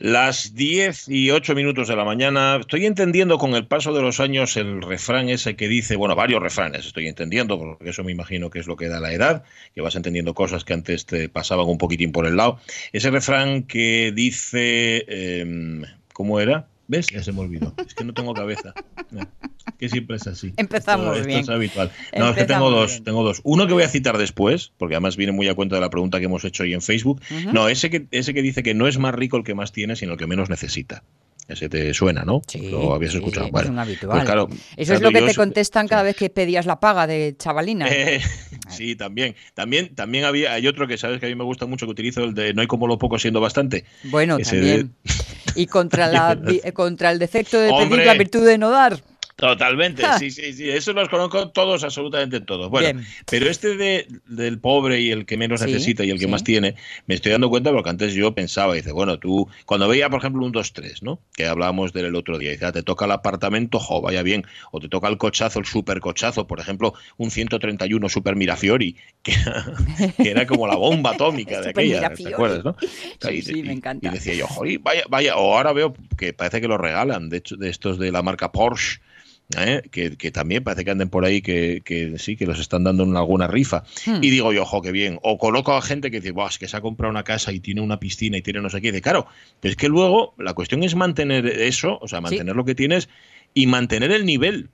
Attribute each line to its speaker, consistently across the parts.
Speaker 1: Las 10 y 8 minutos de la mañana. Estoy entendiendo con el paso de los años el refrán ese que dice, bueno, varios refranes estoy entendiendo, porque eso me imagino que es lo que da la edad, que vas entendiendo cosas que antes te pasaban un poquitín por el lado. Ese refrán que dice, em, ¿cómo era? ¿Ves? Ya se me olvidó. Es que no tengo cabeza. Que siempre es así.
Speaker 2: Empezamos
Speaker 1: esto,
Speaker 2: bien.
Speaker 1: Esto es habitual. No, es que tengo dos, tengo dos. Uno que voy a citar después, porque además viene muy a cuenta de la pregunta que hemos hecho hoy en Facebook. No, ese que, ese que dice que no es más rico el que más tiene, sino el que menos necesita. Ese te suena, ¿no?
Speaker 2: Sí,
Speaker 1: Lo habías
Speaker 2: sí,
Speaker 1: escuchado.
Speaker 2: es un habitual.
Speaker 1: pues claro,
Speaker 2: Eso es lo que
Speaker 1: yo
Speaker 2: te contestan cada
Speaker 1: sí.
Speaker 2: vez que pedías la paga de chavalina.
Speaker 1: Eh, sí, también. También, también había, hay otro que sabes que a mí me gusta mucho que utilizo, el de no hay como lo poco siendo bastante.
Speaker 2: bueno,
Speaker 1: ese
Speaker 2: también. Y contra, la, contra el defecto de pedir la virtud de no dar.
Speaker 1: Totalmente, sí, sí, sí. Eso los conozco todos, absolutamente todos. Bueno,
Speaker 2: Bien.
Speaker 1: pero este de, del pobre y el que menos
Speaker 2: Sí,
Speaker 1: necesita y el que
Speaker 2: sí.
Speaker 1: más tiene, me estoy dando cuenta porque antes yo pensaba, dice, bueno, tú, cuando veía, por ejemplo, un 2-3, ¿no? Que hablábamos del otro día, dice, ah, te toca el apartamento, jo, vaya bien, o te toca el cochazo, el supercochazo, por ejemplo, un 131 Super Mirafiori, que, que era como la bomba atómica de
Speaker 2: Super
Speaker 1: aquella. ¿te acuerdas, no?
Speaker 2: Sí,
Speaker 1: Y-
Speaker 2: sí,
Speaker 1: y-
Speaker 2: me encanta.
Speaker 1: Y decía yo, joder, vaya, vaya, o ahora veo que parece que lo regalan, de hecho, de estos de la marca Porsche, ¿eh? que, que también parece que anden por ahí que, que sí, que los están dando en alguna rifa.
Speaker 2: Hmm.
Speaker 1: Y digo yo, ojo, qué bien. O coloco a gente que dice, Buah, es que se ha comprado una casa y tiene una piscina y tiene no sé qué. Y dice, claro, pero es que luego la cuestión es mantener eso, o sea, mantener lo que tienes y mantener el nivel.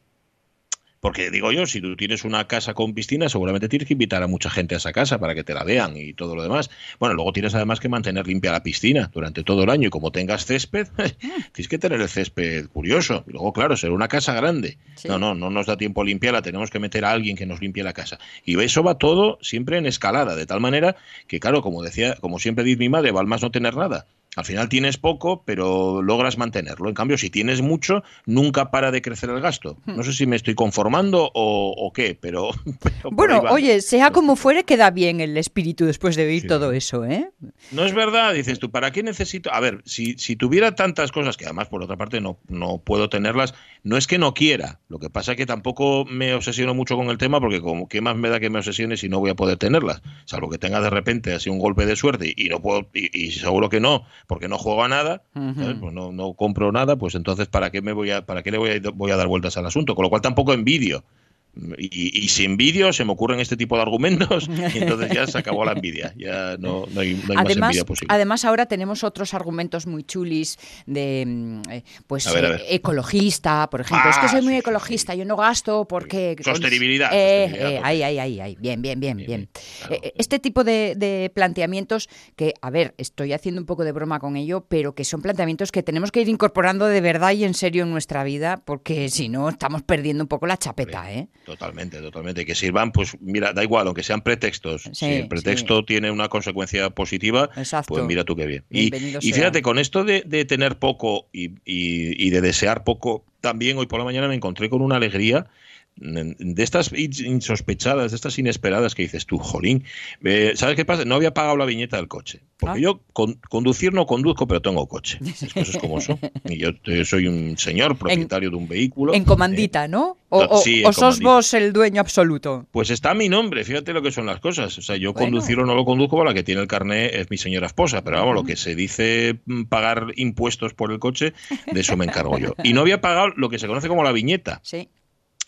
Speaker 1: Porque digo yo, si tú tienes una casa con piscina, seguramente tienes que invitar a mucha gente a esa casa para que te la vean y todo lo demás. Bueno, luego tienes además que mantener limpia la piscina durante todo el año y como tengas césped, tienes que tener el césped curioso. Y luego, claro, ser una casa grande.
Speaker 2: Sí.
Speaker 1: No, no, no nos da tiempo a limpiarla, tenemos que meter a alguien que nos limpie la casa. Y eso va todo siempre en escalada, de tal manera que, claro, como decía, como siempre dice mi madre, va al más no tener nada. Al final tienes poco, pero logras mantenerlo. En cambio, si tienes mucho, nunca para de crecer el gasto. No sé si me estoy conformando o, o qué, pero...
Speaker 2: Bueno, oye, sea como fuere, queda bien el espíritu después de oír
Speaker 1: Sí.
Speaker 2: todo eso, ¿eh?
Speaker 1: No es verdad, dices tú, ¿para qué necesito? A ver, si, si tuviera tantas cosas, que además por otra parte no, no puedo tenerlas, no es que no quiera, lo que pasa es que tampoco me obsesiono mucho con el tema porque como qué más me da que me obsesione si no voy a poder tenerlas, salvo que tenga de repente así un golpe de suerte y no puedo, y, y seguro que no, porque no juego a nada, pues no, no compro nada, pues entonces ¿para qué me voy a, para qué le voy a, voy a dar vueltas al asunto? Con lo cual tampoco envidio. Y, y si envidio, se me ocurren este tipo de argumentos y entonces ya se acabó la envidia. Ya no, no hay, no hay más
Speaker 2: Además,
Speaker 1: envidia posible.
Speaker 2: además, ahora tenemos otros argumentos muy chulis de, mm, eh, pues,
Speaker 1: ver,
Speaker 2: eh, ecologista, por ejemplo. es que
Speaker 1: Ah,
Speaker 2: soy muy
Speaker 1: sí, sí,
Speaker 2: ecologista, yo no gasto porque...
Speaker 1: Sostenibilidad,
Speaker 2: Eh,
Speaker 1: sostenibilidad,
Speaker 2: eh, ahí, ahí, ahí, ahí. Bien, bien, bien,
Speaker 1: Bien, claro.
Speaker 2: Este tipo de, de planteamientos que, a ver, estoy haciendo un poco de broma con ello, pero que son planteamientos que tenemos que ir incorporando de verdad y en serio en nuestra vida, porque si no estamos perdiendo un poco la chapeta, ¿eh?
Speaker 1: Totalmente, totalmente. Que sirvan, pues mira, da igual, aunque sean pretextos.
Speaker 2: Sí,
Speaker 1: si el pretexto tiene una consecuencia positiva,
Speaker 2: Exacto.
Speaker 1: pues mira tú qué bien. Y, fíjate, con esto de, de tener poco y, y- y de desear poco, también hoy por la mañana me encontré con una alegría de estas in- insospechadas, de estas inesperadas que dices tú, jolín. Eh, ¿Sabes qué pasa? No había pagado la viñeta del coche. Porque
Speaker 2: Ah.
Speaker 1: yo con- conducir no conduzco, pero tengo coche. Cosas como son. Y yo eh, soy un señor propietario de un vehículo.
Speaker 2: En comandita, ¿no? O, o-
Speaker 1: sí,
Speaker 2: o sos
Speaker 1: comandita.
Speaker 2: vos el dueño absoluto.
Speaker 1: Pues está mi nombre, fíjate lo que son las cosas. O sea, yo
Speaker 2: Bueno.
Speaker 1: conducir o no lo conduzco, la que tiene el carné es mi señora esposa, pero vamos, lo que se dice mm, pagar impuestos por el coche, de eso me encargo yo. Y no había pagado lo que se conoce como la viñeta.
Speaker 2: Sí.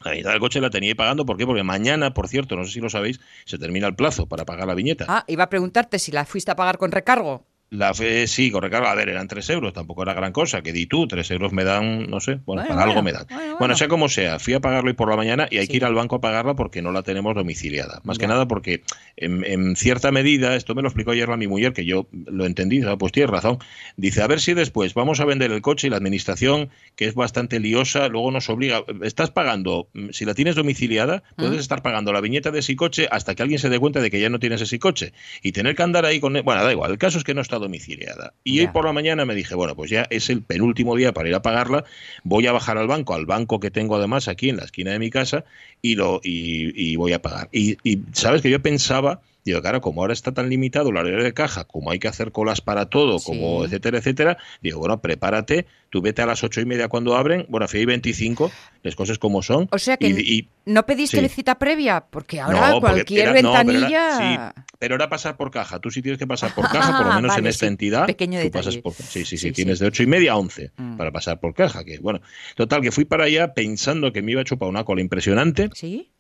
Speaker 1: La viñeta del coche la tenía ahí pagando, ¿por qué? Porque mañana, por cierto, no sé si lo sabéis, se termina el plazo para pagar la viñeta.
Speaker 2: Ah, iba a preguntarte si la fuiste a pagar con recargo.
Speaker 1: La fe, sí, con recargo, a ver, eran tres euros, tampoco era gran cosa, que di tú, tres euros me dan, no sé, bueno,
Speaker 2: Bueno,
Speaker 1: para
Speaker 2: bueno,
Speaker 1: algo me dan.
Speaker 2: bueno,
Speaker 1: sea como sea, fui a pagarlo hoy por la mañana y hay
Speaker 2: Sí.
Speaker 1: que ir al banco a pagarla porque no la tenemos domiciliada. Más que nada porque en, en cierta medida, esto me lo explicó ayer la mi mujer, que yo lo entendí, ah, pues tienes razón, dice, a ver si después vamos a vender el coche y la administración, que es bastante liosa, luego nos obliga, estás pagando, mm, si la tienes domiciliada, puedes
Speaker 2: ¿Mm?
Speaker 1: estar pagando la viñeta de ese coche hasta que alguien se dé cuenta de que ya no tienes ese coche y tener que andar ahí con... Bueno, da igual, el caso es que no está domiciliada. Y hoy por la mañana me dije, bueno, pues ya es el penúltimo día para ir a pagarla, voy a bajar al banco, al banco que tengo además aquí en la esquina de mi casa, y, lo, y, y voy a pagar. Y, y sabes que yo pensaba Digo, claro, como ahora está tan limitado la área de caja, como hay que hacer colas para todo, como etcétera, etcétera, digo, bueno, prepárate, tú vete a las ocho y media cuando abren, bueno, a hay 25, las cosas como son.
Speaker 2: O sea que no pediste cita previa, porque ahora cualquier ventanilla...
Speaker 1: pero, era, pasar por caja, tú sí tienes que pasar por caja, por lo menos en esta entidad,
Speaker 2: Pequeño
Speaker 1: tú pasas por... Sí, sí, sí, tienes de ocho y media a 11 mm. para pasar por caja, que bueno, total, que fui para allá pensando que me iba a chupar una cola impresionante.
Speaker 2: Sí.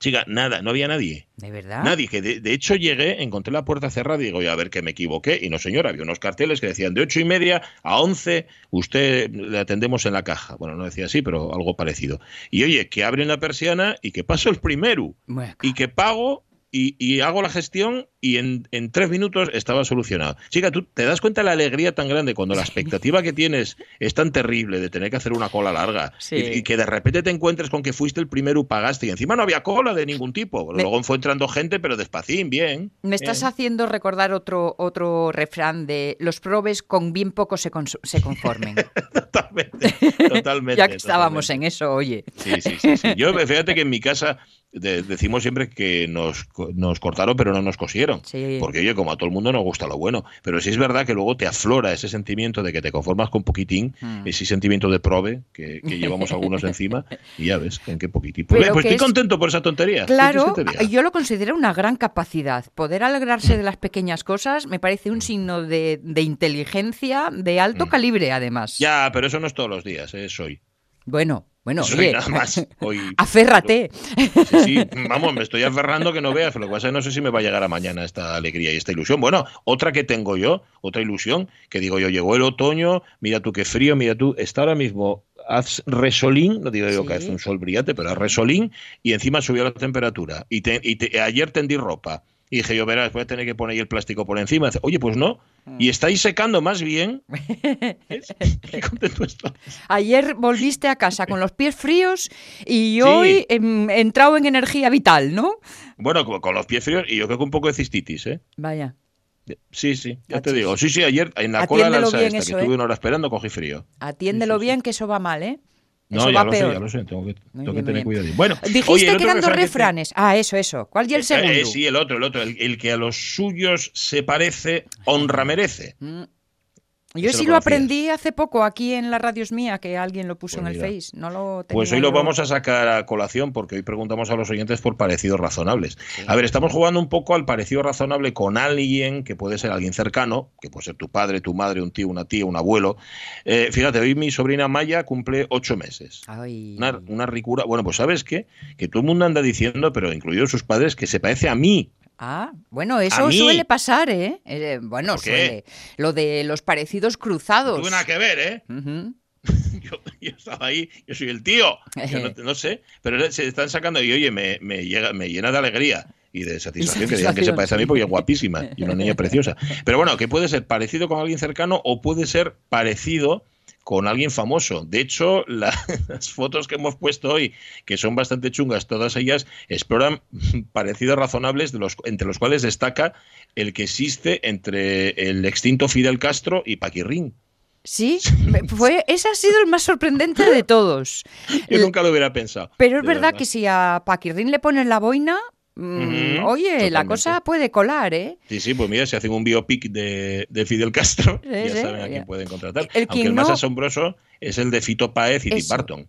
Speaker 1: Chica, nada, no había nadie.
Speaker 2: ¿De verdad?
Speaker 1: Nadie, que de, hecho llegué, encontré la puerta cerrada y digo, a ver que me equivoqué. Y no, señora, había unos carteles que decían de ocho y media a once, usted le atendemos en la caja. Bueno, no decía así, pero algo parecido. Y oye, que abren la persiana y que paso el primero. Y que pago y, hago la gestión y en, tres minutos estaba solucionado. Chica, tú te das cuenta de la alegría tan grande cuando la expectativa que tienes es tan terrible de tener que hacer una cola larga y, que de repente te encuentres con que fuiste el primero, pagaste y encima no había cola de ningún tipo. Luego fue entrando gente, pero despacín, bien.
Speaker 2: Me estás haciendo recordar otro, otro refrán de los probes con bien poco se, se conformen.
Speaker 1: totalmente, totalmente.
Speaker 2: ya que estábamos en eso, oye.
Speaker 1: Sí, sí, sí, Yo, fíjate que en mi casa decimos siempre que nos, nos, cortaron pero no nos cosieron. Porque oye, como a todo el mundo nos gusta lo bueno. Pero sí es verdad que luego te aflora ese sentimiento de que te conformas con poquitín, hmm. ese sentimiento de prove que, llevamos algunos encima, y ya ves, en qué poquitín. Pues, pues estoy contento por esa tontería.
Speaker 2: Claro, yo lo considero una gran capacidad. Poder alegrarse de las pequeñas cosas me parece un signo de, inteligencia de alto hmm. calibre, además.
Speaker 1: Ya, pero eso no es todos los días, es hoy.
Speaker 2: Bueno, bueno,
Speaker 1: oye, nada más. Hoy,
Speaker 2: aférrate.
Speaker 1: Sí, sí, vamos, me estoy aferrando que no veas. Lo que pasa es que no sé si me va a llegar a mañana esta alegría y esta ilusión. Bueno, otra que tengo yo, otra ilusión, que digo yo, llegó el otoño, mira tú qué frío, mira tú, está ahora mismo haz resolín, no digo yo que hace un sol brillante, pero haz resolín y encima subió la temperatura. Y, y ayer tendí ropa y dije yo, verás, voy a tener que poner ahí el plástico por encima. Oye, pues no. Y mm. estáis secando más bien. Qué
Speaker 2: contento estoy. Ayer volviste a casa con los pies fríos y hoy he entrado en energía vital, ¿no?
Speaker 1: Bueno, con los pies fríos y yo creo que un poco de cistitis, ¿eh?
Speaker 2: Vaya.
Speaker 1: Sí, sí, ya te digo. Sí, sí, ayer en la cola de la esta, que estuve ¿eh? una hora esperando, cogí frío.
Speaker 2: Atiéndelo bien, que eso va mal, ¿eh?
Speaker 1: No, ya lo sé, ya lo sé, tengo que, tener cuidado. Bueno,
Speaker 2: dijiste que eran dos refranes. Ah, eso, eso. ¿Cuál y el eh, segundo?
Speaker 1: Eh, sí, el otro, el otro. El, que a los suyos se parece, honra merece. Mm.
Speaker 2: Yo sí lo, aprendí hace poco aquí en la Radios Mía, que alguien lo puso pues en el Face. No lo
Speaker 1: pues hoy lo vamos a sacar a colación porque hoy preguntamos a los oyentes por parecidos razonables. A ver, estamos jugando un poco al parecido razonable con alguien que puede ser alguien cercano, que puede ser tu padre, tu madre, un tío, una tía, un abuelo. Eh, fíjate, hoy mi sobrina Maya cumple ocho meses. Una, una, ricura. Bueno, pues sabes qué? Que todo el mundo anda diciendo, pero incluidos sus padres, que se parece a mí.
Speaker 2: Ah, bueno, eso suele pasar, ¿eh? eh bueno, suele. Lo de los parecidos cruzados. No
Speaker 1: tuve nada que ver, ¿eh? yo, estaba ahí, yo soy el tío. no, sé, pero se están sacando y oye, me, me, llega, me llena de alegría y de satisfacción, que digan que se parece a mí porque es guapísima y una niña preciosa. Pero bueno, que puede ser parecido con alguien cercano o puede ser parecido con alguien famoso. De hecho, las fotos que hemos puesto hoy, que son bastante chungas, todas ellas exploran parecidos razonables, de los, entre los cuales destaca el que existe entre el extinto Fidel Castro y Paquirrín.
Speaker 2: Sí, fue, ese ha sido el más sorprendente de todos.
Speaker 1: Yo nunca lo hubiera pensado.
Speaker 2: Pero es verdad, que si a Paquirrín le pones la boina, Mm, oye, la cosa puede colar, ¿eh?
Speaker 1: Sí, sí, pues mira, si hacen un biopic de, Fidel Castro, ya saben a quién pueden contratar. Aunque el más asombroso es el de Fito Páez y Tim Burton.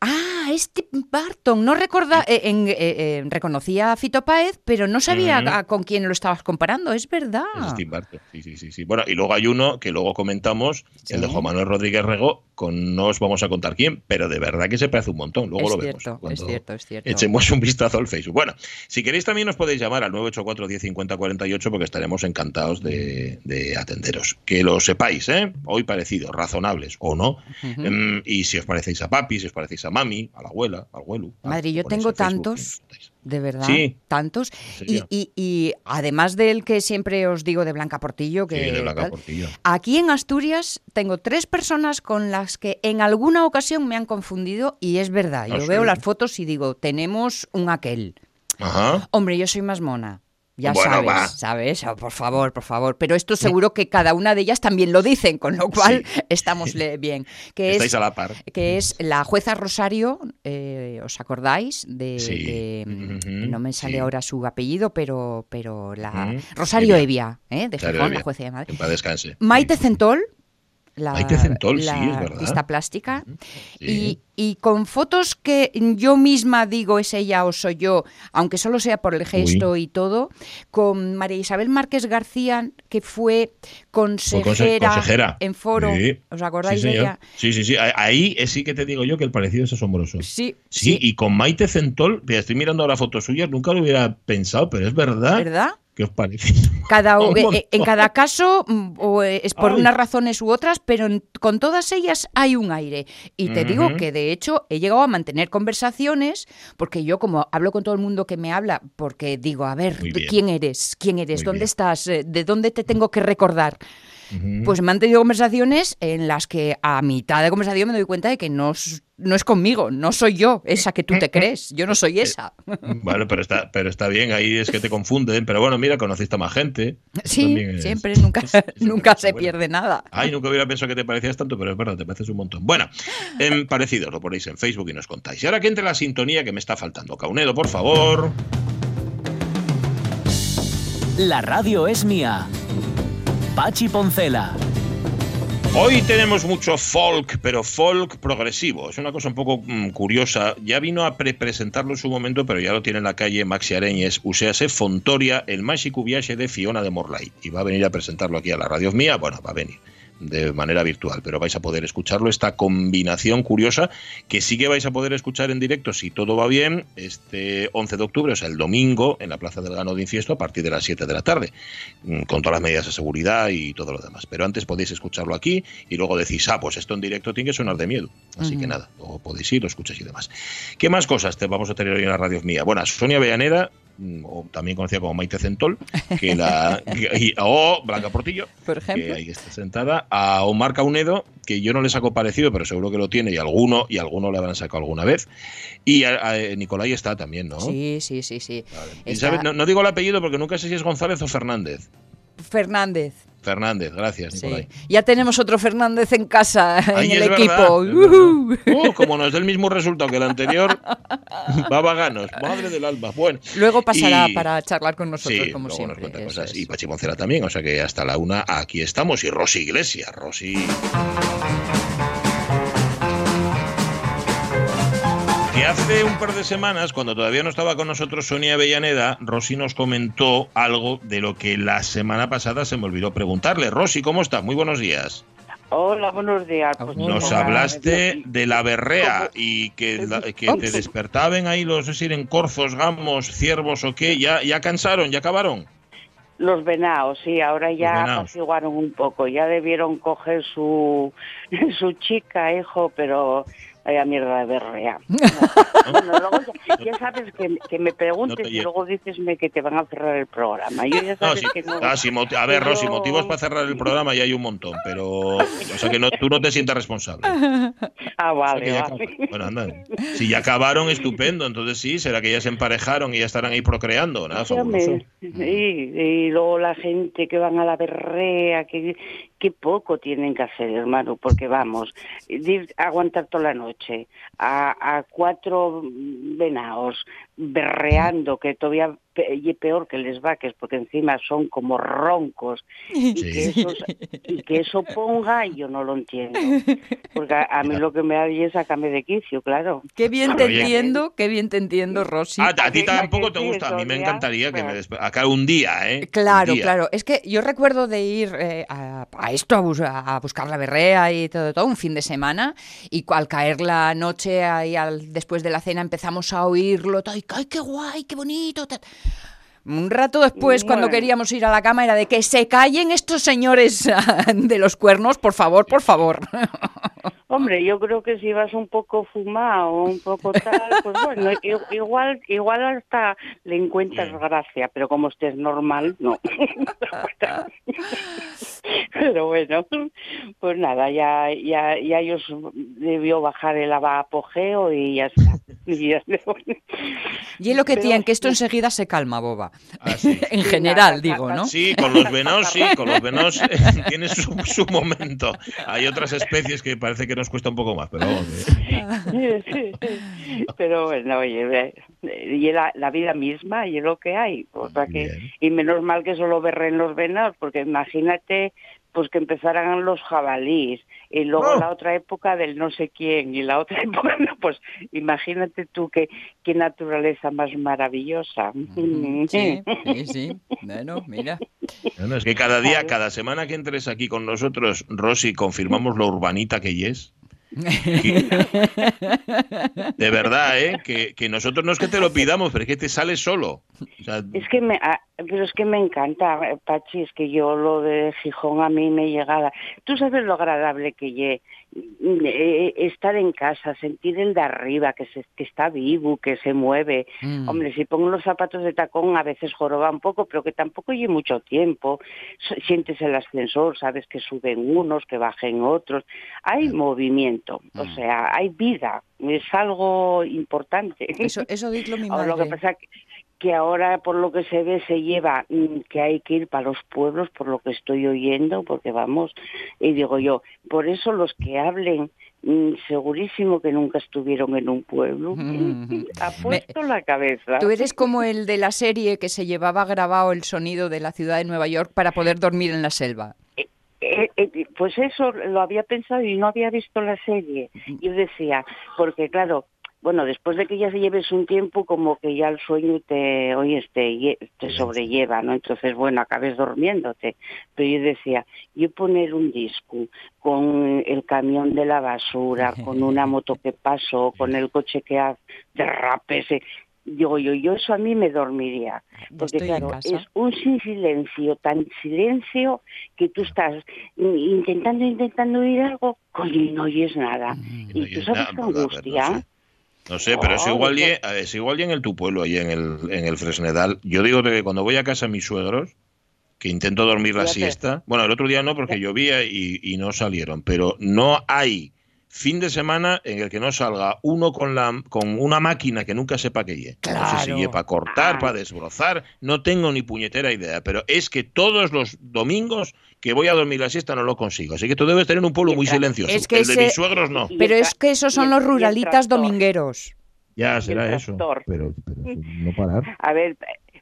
Speaker 2: Ah, es Tim Burton. No recorda, eh, eh, eh, reconocía a Fito Páez, pero no sabía con quién lo estabas comparando. Es verdad.
Speaker 1: Es Tim Burton. Sí, sí, sí, sí. Bueno, y luego hay uno que luego comentamos, el de Juan Manuel Rodríguez Rego, con no os vamos a contar quién, pero de verdad que se parece un montón. Luego lo vemos.
Speaker 2: Es cierto, es cierto.
Speaker 1: Echemos un vistazo al Facebook. Bueno, si queréis también os podéis llamar al 984 1050 48 porque estaremos encantados de, atenderos. Que lo sepáis, ¿eh? Hoy parecidos, razonables o no. Em, y si os parecéis a papi, si os parecéis a mami, a la abuela, al abuelo.
Speaker 2: Madre, yo tengo tantos. De verdad, tantos. Y, además del que siempre os digo de Blanca Portillo, que aquí en Asturias tengo tres personas con las que en alguna ocasión me han confundido y es verdad. Yo ah, veo las fotos y digo, tenemos un aquel. Hombre, yo soy más mona. Ya sabes, ¿sabes? Oh, por favor, por favor. Pero esto seguro que cada una de ellas también lo dicen, con lo cual estamos bien. Que
Speaker 1: Estáis
Speaker 2: es,
Speaker 1: a la par.
Speaker 2: Que es la jueza Rosario, eh, ¿os acordáis? De, no me sale ahora su apellido, pero, pero la Rosario Evia, ¿eh? de Gijón, la jueza de Madrid. Maite Centol,
Speaker 1: la, la
Speaker 2: plástica. Y, y, con fotos que yo misma digo es ella o soy yo, aunque solo sea por el gesto y todo, con María Isabel Márquez García, que fue consejera, en foro. ¿Os acordáis de ella?
Speaker 1: Sí, sí, sí. Ahí sí que te digo yo que el parecido es asombroso.
Speaker 2: Sí.
Speaker 1: Sí, y con Maite Centol, estoy mirando ahora fotos suyas, nunca lo hubiera pensado, pero es verdad.
Speaker 2: ¿Verdad?
Speaker 1: ¿Qué os parece?
Speaker 2: Cada, en cada caso, mm, o eh, es por unas razones u otras, pero con todas ellas hay un aire. Y te digo que de hecho he llegado a mantener conversaciones, porque yo como hablo con todo el mundo que me habla, porque digo, a ver, ¿quién eres? ¿Quién eres? ¿Dónde estás? Eh, ¿De dónde te tengo que recordar? Pues me han tenido conversaciones en las que a mitad de conversación me doy cuenta de que no, no es conmigo, no soy yo, esa que tú te crees, yo no soy esa.
Speaker 1: Vale, pero está, pero está bien, ahí es que te confunden, pero bueno, mira, conociste a más gente.
Speaker 2: Sí, siempre, nunca, nunca se pierde nada.
Speaker 1: Ay, nunca hubiera pensado que te parecías tanto, pero es verdad, te pareces un montón. Bueno, en parecidos, lo ponéis en Facebook y nos contáis. Y ahora que entre la sintonía que me está faltando. Caunedo, por favor.
Speaker 3: La radio es mía. Pachi Poncela.
Speaker 1: Hoy tenemos mucho folk, pero folk progresivo. Es una cosa un poco mm, curiosa. Ya vino a presentarlo en su momento, pero ya lo tiene en la calle Maxi Areñes, uséase Fontoria, el mágico viaje de Fiona de Morlay. Y va a venir a presentarlo aquí a la radio mía. Bueno, va a venir de manera virtual, pero vais a poder escucharlo, esta combinación curiosa que sí que vais a poder escuchar en directo si todo va bien este 11 de octubre, o sea, el domingo, en la Plaza del Gano de Infiesto a partir de las 7 de la tarde, mm, con todas las medidas de seguridad y todo lo demás. Pero antes podéis escucharlo aquí y luego decís, ah, pues esto en directo tiene que sonar de miedo. Así que nada, luego podéis ir, lo escucháis y demás. ¿Qué más cosas te vamos a tener hoy en la radio mía? Bueno, Sonia Bellaneda Mm, o también conocida como Maite Centol, que la, o Blanca Portillo,
Speaker 2: Por ejemplo.
Speaker 1: que ahí está sentada, a Omar Caunedo, que yo no le saco parecido, pero seguro que lo tiene, y alguno, y alguno le habrán sacado alguna vez. Y a, Nicolai está también, ¿no?
Speaker 2: Sí, sí, sí, sí.
Speaker 1: No, no, digo el apellido porque nunca sé si es González o Fernández.
Speaker 2: Fernández.
Speaker 1: Fernández, gracias, Nicolai.
Speaker 2: Ya tenemos otro Fernández en casa, en el equipo.
Speaker 1: Uh, como no es el mismo resultado que el anterior, va vaganos, madre del alma. Bueno.
Speaker 2: Luego pasará para charlar con nosotros, como siempre.
Speaker 1: Y Pachi también, o sea que hasta la una aquí estamos. Y Rosy Iglesias, Rosy. Hace un par de semanas, cuando todavía no estaba con nosotros Sonia Avellaneda, Rosy nos comentó algo de lo que la semana pasada se me olvidó preguntarle. Rosy, ¿cómo estás? Muy buenos días.
Speaker 4: Hola, buenos días.
Speaker 1: Pues nos hablaste de la berrea y que, que te despertaban ahí los, es decir, en corzos, gamos, ciervos o qué. ¿Ya, ya cansaron? ¿Ya acabaron?
Speaker 4: Los venados, sí, ahora ya apaciguaron un poco, ya debieron coger su, su chica, hijo, pero Vaya mierda de berrea. bueno, luego ya, sabes que, que, me preguntes y luego dices que te van a cerrar el programa. Yo ya sabes que no.
Speaker 1: Ah, a ver, Rosy, motivos para cerrar el programa ya hay un montón, pero. O sea que no, tú no te sientas responsable.
Speaker 4: Ah, vale,
Speaker 1: Bueno, anda. Si ya acabaron, estupendo. Entonces sí, será que ya se emparejaron y ya estarán ahí procreando. Nada,
Speaker 4: sí, y luego la gente que van a la berrea, que, qué poco tienen que hacer, hermano, porque vamos, aguantar toda la noche a, a cuatro venados berreando, que todavía y peor que les vaques, porque encima son como roncos, y, que eso, ponga, yo no lo entiendo. Porque a, mí lo que me da es sacarme de quicio, claro.
Speaker 2: Qué bien te entiendo, qué bien te entiendo, Rosy.
Speaker 1: Ah, a ti tampoco te gusta, a mí me encantaría que me acá un día, ¿eh?
Speaker 2: Claro, claro. Es que yo recuerdo de ir eh, a, esto, a, buscar la berrea y todo, todo, un fin de semana, y al caer la noche, ahí al, después de la cena, empezamos a oírlo todo, y ¡ay, qué guay, qué bonito! Un rato después, cuando queríamos ir a la cama, era de que se callen estos señores de los cuernos, por favor, por favor.
Speaker 4: Hombre, yo creo que si vas un poco fumado, un poco tal, pues bueno, igual, igual hasta le encuentras gracia, pero como estés normal, no. pero bueno, pues nada, ya, ya, ya ellos debió bajar el apogeo y ya está. Y,
Speaker 2: y es lo que tiene, que esto enseguida se calma, boba. Ah, en general, digo, ¿no?
Speaker 1: Sí, con los venos, sí, con los venos tiene su, su, momento. Hay otras especies que parece que nos cuesta un poco más, pero vamos.
Speaker 4: ¿eh? Pero bueno, oye, y la, la, vida misma y es lo que hay. O sea que, y menos mal que solo berren los venados, porque imagínate pues que empezaran los jabalíes y luego oh. la otra época del no sé quién y la otra época pues imagínate tú qué, qué naturaleza más maravillosa
Speaker 2: sí sí, sí. bueno mira
Speaker 1: bueno, es que cada día cada semana que entres aquí con nosotros Rosy confirmamos lo urbanita que es de verdad, ¿eh? Que, nosotros no es que te lo pidamos, pero es que te sale solo.
Speaker 4: es que me, ah, pero es que me encanta, Pachi, es que yo lo de Gijón a mí me llegaba. Tú sabes lo agradable que lle eh, estar en casa, sentir el de arriba, que, se, que está vivo, que se mueve. Mm. Hombre, si pongo los zapatos de tacón a veces joroba un poco, pero que tampoco lleve mucho tiempo. Sientes el ascensor, sabes que suben unos, que bajen otros. Hay mm. movimiento, o mm. sea, hay vida. Es algo importante.
Speaker 2: Eso, eso mi madre.
Speaker 4: Lo que pasa que, que ahora por lo que se ve se lleva mm, que hay que ir para los pueblos por lo que estoy oyendo porque vamos y digo yo por eso los que hablen mm, segurísimo que nunca estuvieron en un pueblo ha puesto la cabeza.
Speaker 2: Tú eres como el de la serie que se llevaba grabado el sonido de la ciudad de Nueva York para poder dormir en la selva
Speaker 4: eh, eh, eh, pues eso lo había pensado y no había visto la serie. Yo decía, porque claro, bueno, después de que ya se lleves un tiempo, como que ya el sueño te, oye, te, te sobrelleva, ¿no? Entonces, bueno, acabes durmiéndote. Pero yo decía, yo poner un disco con el camión de la basura, con una moto que pasó, con el coche que hace derrapes, digo yo, yo eso a mí me dormiría. Porque claro, es un silencio, tan silencio que tú estás intentando, intentando oír algo, coño, y no oyes nada. Mm, y tú sabes qué angustia.
Speaker 1: No sé, pero es igual, y, es igual en el tu pueblo, ahí en el, en el Fresnedal. Yo digo que cuando voy a casa a mis suegros, que intento dormir la siesta, bueno, el otro día no porque llovía y, y no salieron, pero no hay fin de semana en el que no salga uno con la con una máquina que nunca sepa qué es. No sé si para cortar, para desbrozar, no tengo ni puñetera idea, pero es que todos los domingos que voy a dormir la siesta no lo consigo. Así que tú debes tener un pueblo muy silencioso. Es que el de mis suegros no.
Speaker 2: Pero es que esos son los ruralitas domingueros.
Speaker 1: Ya será eso. Pero, no parar.
Speaker 4: A ver,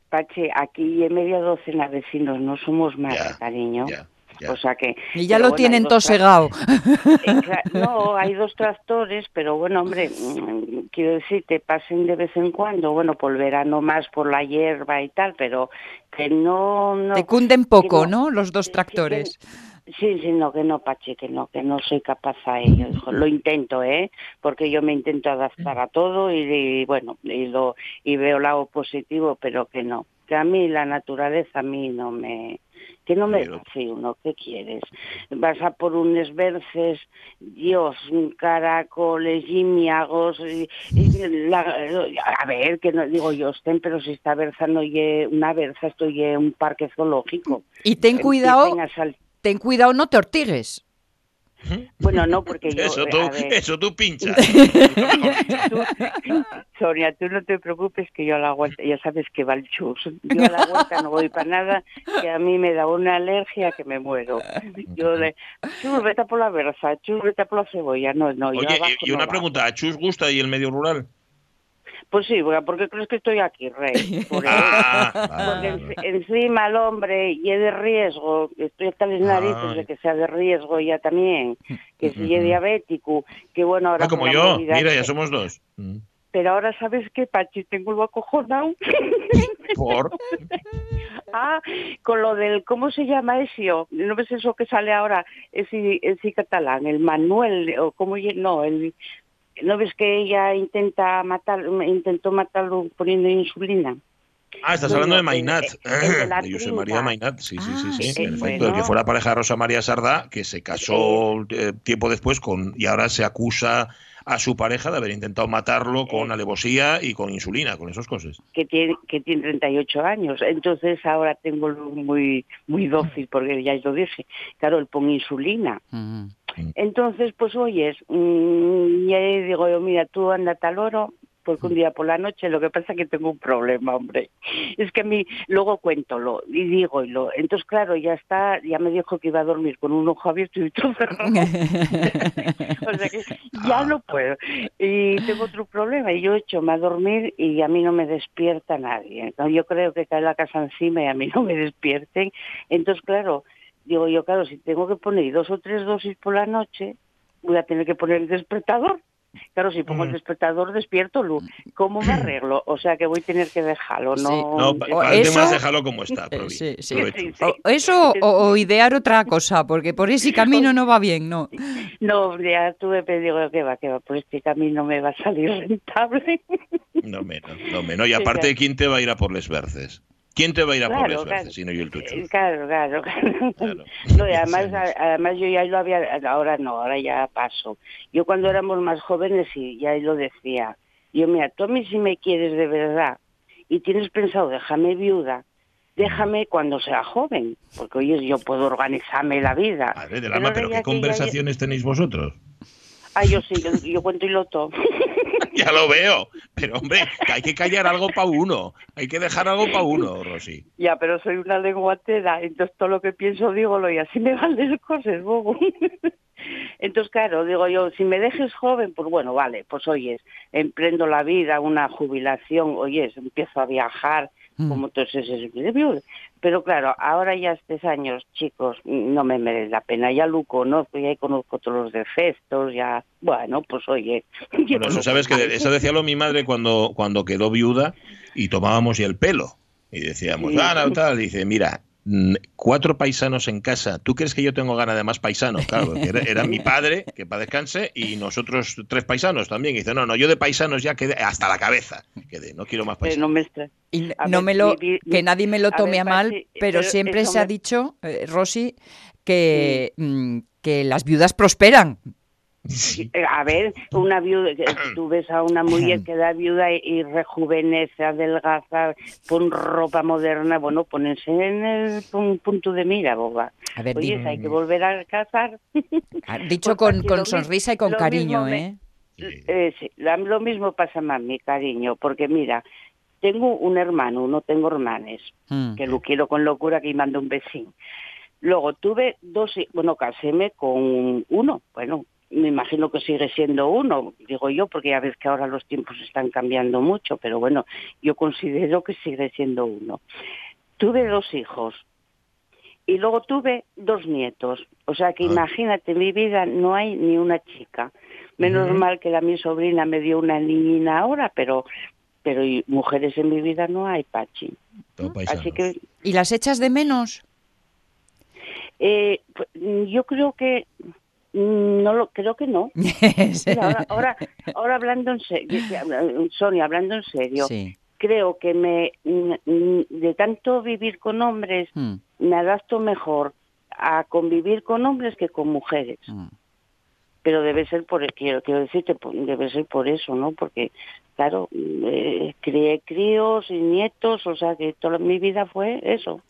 Speaker 4: Pache, aquí en media docena de vecinos no somos más, cariño. O sea que,
Speaker 2: y ya lo tienen tosegado.
Speaker 4: No, hay dos tractores, pero bueno, hombre, mm, quiero decir, te pasen de vez en cuando, bueno, por el verano más por la hierba y tal, pero que no... no
Speaker 2: te cunden poco, no, Los dos tractores.
Speaker 4: Sí, sí, no, que no, Pache, que no, que no soy capaz a ello. Lo intento, ¿eh? Porque yo me intento adaptar a todo y, bueno, y, lo, y veo el lado positivo, pero que no. Que a mí la naturaleza a mí no me, que no me dice uno, ¿qué quieres? Vas a por unos verces, Dios, caracoles, gimiagos, y, a ver, que no digo yo, estén, pero si está berza no una berza, estoy en un parque zoológico.
Speaker 2: Y ten cuidado, ten cuidado, no te ortigues.
Speaker 4: Bueno, no, porque yo...
Speaker 1: Eso tú, eso tú pinchas.
Speaker 4: Sonia, tú no te preocupes que yo a la vuelta, ya sabes que va el chus. Yo a la vuelta no voy para nada, que a mí me da una alergia que me muero. Yo le... Chus, vete por la versa, chus, vete por la cebolla. No, no,
Speaker 1: Oye, y una pregunta, ¿a chus gusta y el medio rural?
Speaker 4: Pues sí, ¿por qué crees que estoy aquí, Rey? Ah, porque encima el hombre y es de riesgo, estoy hasta las narices de que sea de riesgo ya también, que si es diabético, que bueno, ahora...
Speaker 1: Ah, como yo, mira, ya somos dos.
Speaker 4: Pero ahora, ¿sabes qué, Pachi? Tengo el acojonado.
Speaker 1: ¿Por?
Speaker 4: ah, con lo del, ¿cómo se llama eso? ¿No ves eso que sale ahora? Ese, ese catalán, el Manuel, o cómo, no, el, ¿No ves que ella intenta matar, intentó matarlo poniendo insulina?
Speaker 1: Ah, estás hablando de Mainat, de, José María Mainat, sí, sí, sí, sí. Ah, el que fue la pareja de Rosa María Sardá, que se casó eh, tiempo después con y ahora se acusa a su pareja de haber intentado matarlo con alevosía y con insulina, con esas cosas.
Speaker 4: Que tiene, que tiene 38 años, entonces ahora tengo muy muy dócil, porque ya lo dije, claro, él pone insulina. Entonces, pues oyes, mmm, ya digo yo, mira, tú anda al oro, porque un día por la noche lo que pasa es que tengo un problema, hombre. Es que a mí luego cuéntolo y digo y lo. Entonces, claro, ya está, ya me dijo que iba a dormir con un ojo abierto y otro cerrado. o sea que ya no puedo. Y tengo otro problema y yo hecho a dormir y a mí no me despierta nadie. Yo creo que cae la casa encima y a mí no me despierten. Entonces, claro, digo yo, claro, si tengo que poner dos o tres dosis por la noche, voy a tener que poner el despertador. Claro, si pongo el mm. despertador despierto luz. ¿Cómo me arreglo? O sea que voy a tener que dejarlo, ¿no?
Speaker 1: No, parece más dejarlo como está.
Speaker 2: Sí, sí. eso o, idear otra cosa, porque por ese camino no va bien, ¿no?
Speaker 4: No, ya tuve, pero digo, que va, que va, por este camino me va a salir rentable.
Speaker 1: No menos, no menos. Y aparte, ¿quién te va a ir a por les verces? ¿Quién te va a ir a por las claro. yo el tucho?
Speaker 4: Eh, claro, claro, claro. No, y además, además yo ya lo había, ahora no, ahora ya paso. Yo cuando éramos más jóvenes sí, ya lo decía. Yo, mira, tú a mí si me quieres de verdad y tienes pensado déjame viuda, déjame cuando sea joven, porque oye, yo puedo organizarme la vida.
Speaker 1: Ver, del pero ¿qué conversaciones tenéis vosotros?
Speaker 4: Ah, yo sí, yo, cuento y lo tomo.
Speaker 1: ya lo veo. Pero hombre, que hay que callar algo para uno. Hay que dejar algo para uno, Rosy.
Speaker 4: Ya, pero soy una lenguatera, entonces todo lo que pienso digo y así me van las cosas, bobo. Entonces, claro, digo yo, si me dejes joven, pues bueno, vale, pues oyes, emprendo la vida, una jubilación, oyes, empiezo a viajar, Mm. como todos esos Pero claro, ahora ya estos años, chicos, no me merece la pena. Ya lo conozco, ya conozco todos los defectos, ya, bueno, pues oye.
Speaker 1: Bueno, eso sabes que eso decía lo mi madre cuando, cuando quedó viuda y tomábamos ya el pelo. Y decíamos, ah, no, tal, dice, mira, cuatro paisanos en casa. ¿Tú crees que yo tengo ganas de más paisanos? Claro, era, mi padre, que para descanse, y nosotros tres paisanos también. Y dice, no, no, yo de paisanos ya quedé hasta la cabeza. Quedé, no quiero más paisanos.
Speaker 2: no me, lo, que nadie me lo tome a, mal, pero, siempre se ha dicho, eh, Rosy, que, mm, que las viudas prosperan.
Speaker 4: Eh, a ver, una viuda, tú ves a una mujer que da viuda y, rejuvenece, adelgaza, pon ropa moderna, bueno, ponerse en el punto de mira, boba. A ver, Oye, hay que volver a casar.
Speaker 2: Ah, dicho con, con sonrisa y con cariño, ¿eh?
Speaker 4: ¿eh? sí, lo mismo pasa más, mi cariño, porque mira, tengo un hermano, no tengo hermanes, mm. que lo quiero con locura que mando un vecino. Luego tuve dos, bueno, caséme con uno, bueno, me imagino que sigue siendo uno, digo yo, porque ya ves que ahora los tiempos están cambiando mucho, pero bueno, yo considero que sigue siendo uno. Tuve dos hijos y luego tuve dos nietos, o sea que ah. imagínate, en mi vida no hay ni una chica. Menos mal que la mi sobrina me dio una niñina ahora, pero pero mujeres en mi vida no hay, Pachi.
Speaker 2: Así que ¿Y las echas de menos?
Speaker 4: Eh, pues, yo creo que no lo creo que no. ahora, ahora, hablando en serio, Sonia, hablando en serio, creo que me mm, mm, de tanto vivir con hombres hmm. me adapto mejor a convivir con hombres que con mujeres. Hmm. Pero debe ser por quiero quiero decirte debe ser por eso, ¿no? Porque claro, eh, crié críos y nietos, o sea que toda mi vida fue eso.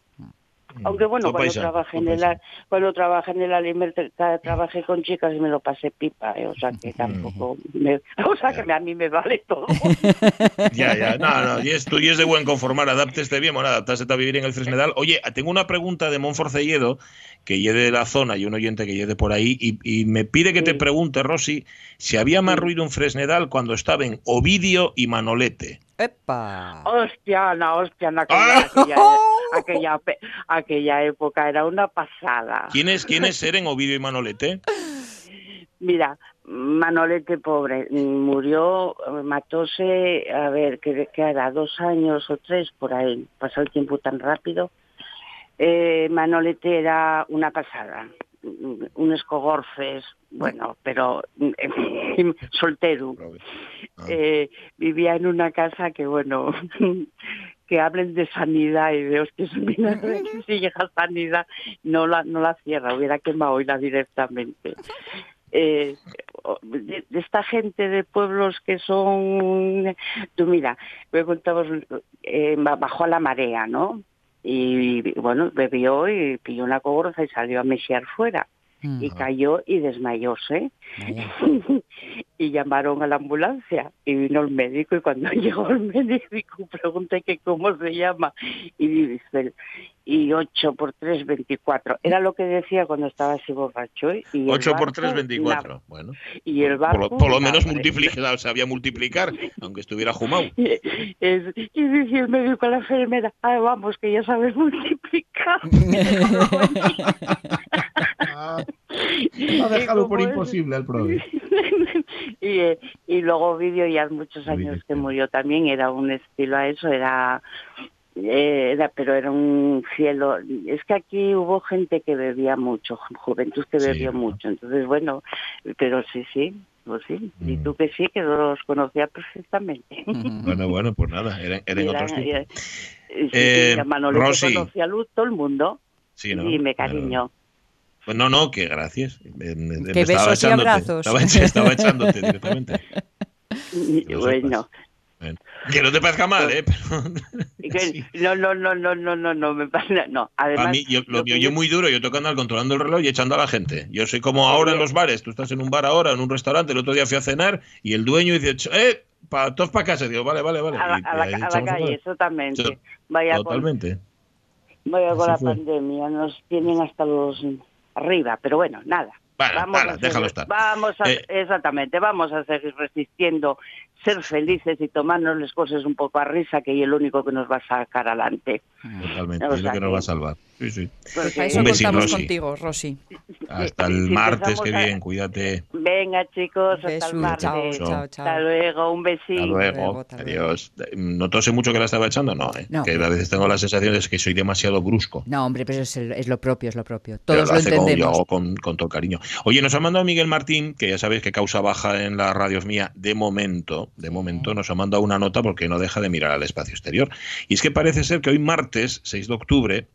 Speaker 4: Aunque bueno, cuando trabajé en el cuando trabajé en el Alimer trabajé con chicas y me lo pasé pipa, ¿eh? o sea que tampoco me, o sea que a mí me vale todo.
Speaker 1: ya, ya, no, no, y es, tú y es de buen conformar, adapteste bien, bueno, adaptaste a vivir en el Fresnedal. Oye, tengo una pregunta de Monforcelledo, que lleve de la zona y un oyente que lleve por ahí, y, me pide que te pregunte, Rosy, si había más ruido en Fresnedal cuando estaban Ovidio y Manolete.
Speaker 2: ¡Epa!
Speaker 4: Hostia, no, hostia, no, aquella, aquella, época era una pasada.
Speaker 1: ¿Quiénes, quiénes eran Ovidio y Manolete?
Speaker 4: Mira, Manolete, pobre, murió, matóse, a ver, que, era dos años o tres por ahí, pasó el tiempo tan rápido. Eh, Manolete era una pasada, un escogorces, bueno, pero soltero. Ah. Eh, vivía en una casa que, bueno, que hablen de sanidad y de que si llega sanidad, no la, no la cierra, hubiera quemado la directamente. Eh, de, esta gente de pueblos que son, tú mira, me contamos, eh, bajó a la marea, ¿no? Y bueno, bebió y pilló una cogorza y salió a mesear fuera y cayó y desmayóse. y llamaron a la ambulancia y vino el médico y cuando llegó el médico pregunté que cómo se llama y dice y 8 por 3, 24. Era lo que decía cuando estaba así borracho. Y
Speaker 1: 8 por 3, 24. Bueno.
Speaker 4: Y el
Speaker 1: barco, por, lo, menos multiplicar, sabía multiplicar, aunque estuviera jumado.
Speaker 4: y dice el médico a la enfermera, ah, vamos, que ya sabes multiplicar.
Speaker 1: ha dejado por imposible el problema.
Speaker 4: y, y luego vídeo ya muchos años que murió también, era un estilo a eso, era era, pero era un cielo. Es que aquí hubo gente que bebía mucho, juventud que bebió mucho. Entonces, bueno, pero sí, sí, pues sí. Y mm. tú que sí, que los conocía perfectamente.
Speaker 1: Bueno, bueno, pues nada, eran, eran otros
Speaker 4: tipos. Sí, eh, Rosy. conocía a luz todo el mundo. Sí, ¿no? Y me cariño.
Speaker 1: Pues no, no, que gracias.
Speaker 2: Me, que besos y abrazos.
Speaker 1: Estaba, estaba echándote directamente.
Speaker 4: bueno,
Speaker 1: que no te parezca mal, ¿eh?
Speaker 4: No, no, no, no, no, no, no, me pasa. No, además.
Speaker 1: A mí, yo, lo mío, yo muy duro, yo tocando al controlando el reloj y echando a la gente. Yo soy como ahora en los bares. Tú estás en un bar ahora, en un restaurante. El otro día fui a cenar y el dueño dice, ¡eh! para todos para casa. Digo, vale, vale, vale.
Speaker 4: A la, a la, calle, exactamente.
Speaker 1: Vaya totalmente.
Speaker 4: Con, vaya con la pandemia. Nos tienen hasta los arriba, pero bueno, nada.
Speaker 1: vamos a déjalo estar.
Speaker 4: Vamos a, eh, exactamente, vamos a seguir resistiendo ser felices y tomarnos las cosas un poco a risa, que es el único que nos va a sacar adelante.
Speaker 1: Totalmente, es lo que, nos va a salvar. Sí, sí.
Speaker 2: Pues un besito, Rosy. contigo, Rosy.
Speaker 1: Hasta el martes, que bien, cuídate.
Speaker 4: Venga, chicos, hasta el martes. Chao, chao, chao. Hasta luego, un besito.
Speaker 1: Hasta luego, adiós. ¿No tose mucho que la estaba echando? No, ¿eh? que a veces tengo la sensación de que soy demasiado brusco.
Speaker 2: No, hombre, pero es, es lo propio, es lo propio. Todos lo, entendemos.
Speaker 1: yo con, con todo cariño. Oye, nos ha mandado Miguel Martín, que ya sabéis que causa baja en las radios mía, de momento, de momento nos ha mandado una nota porque no deja de mirar al espacio exterior. Y es que parece ser que hoy martes, 6 de octubre,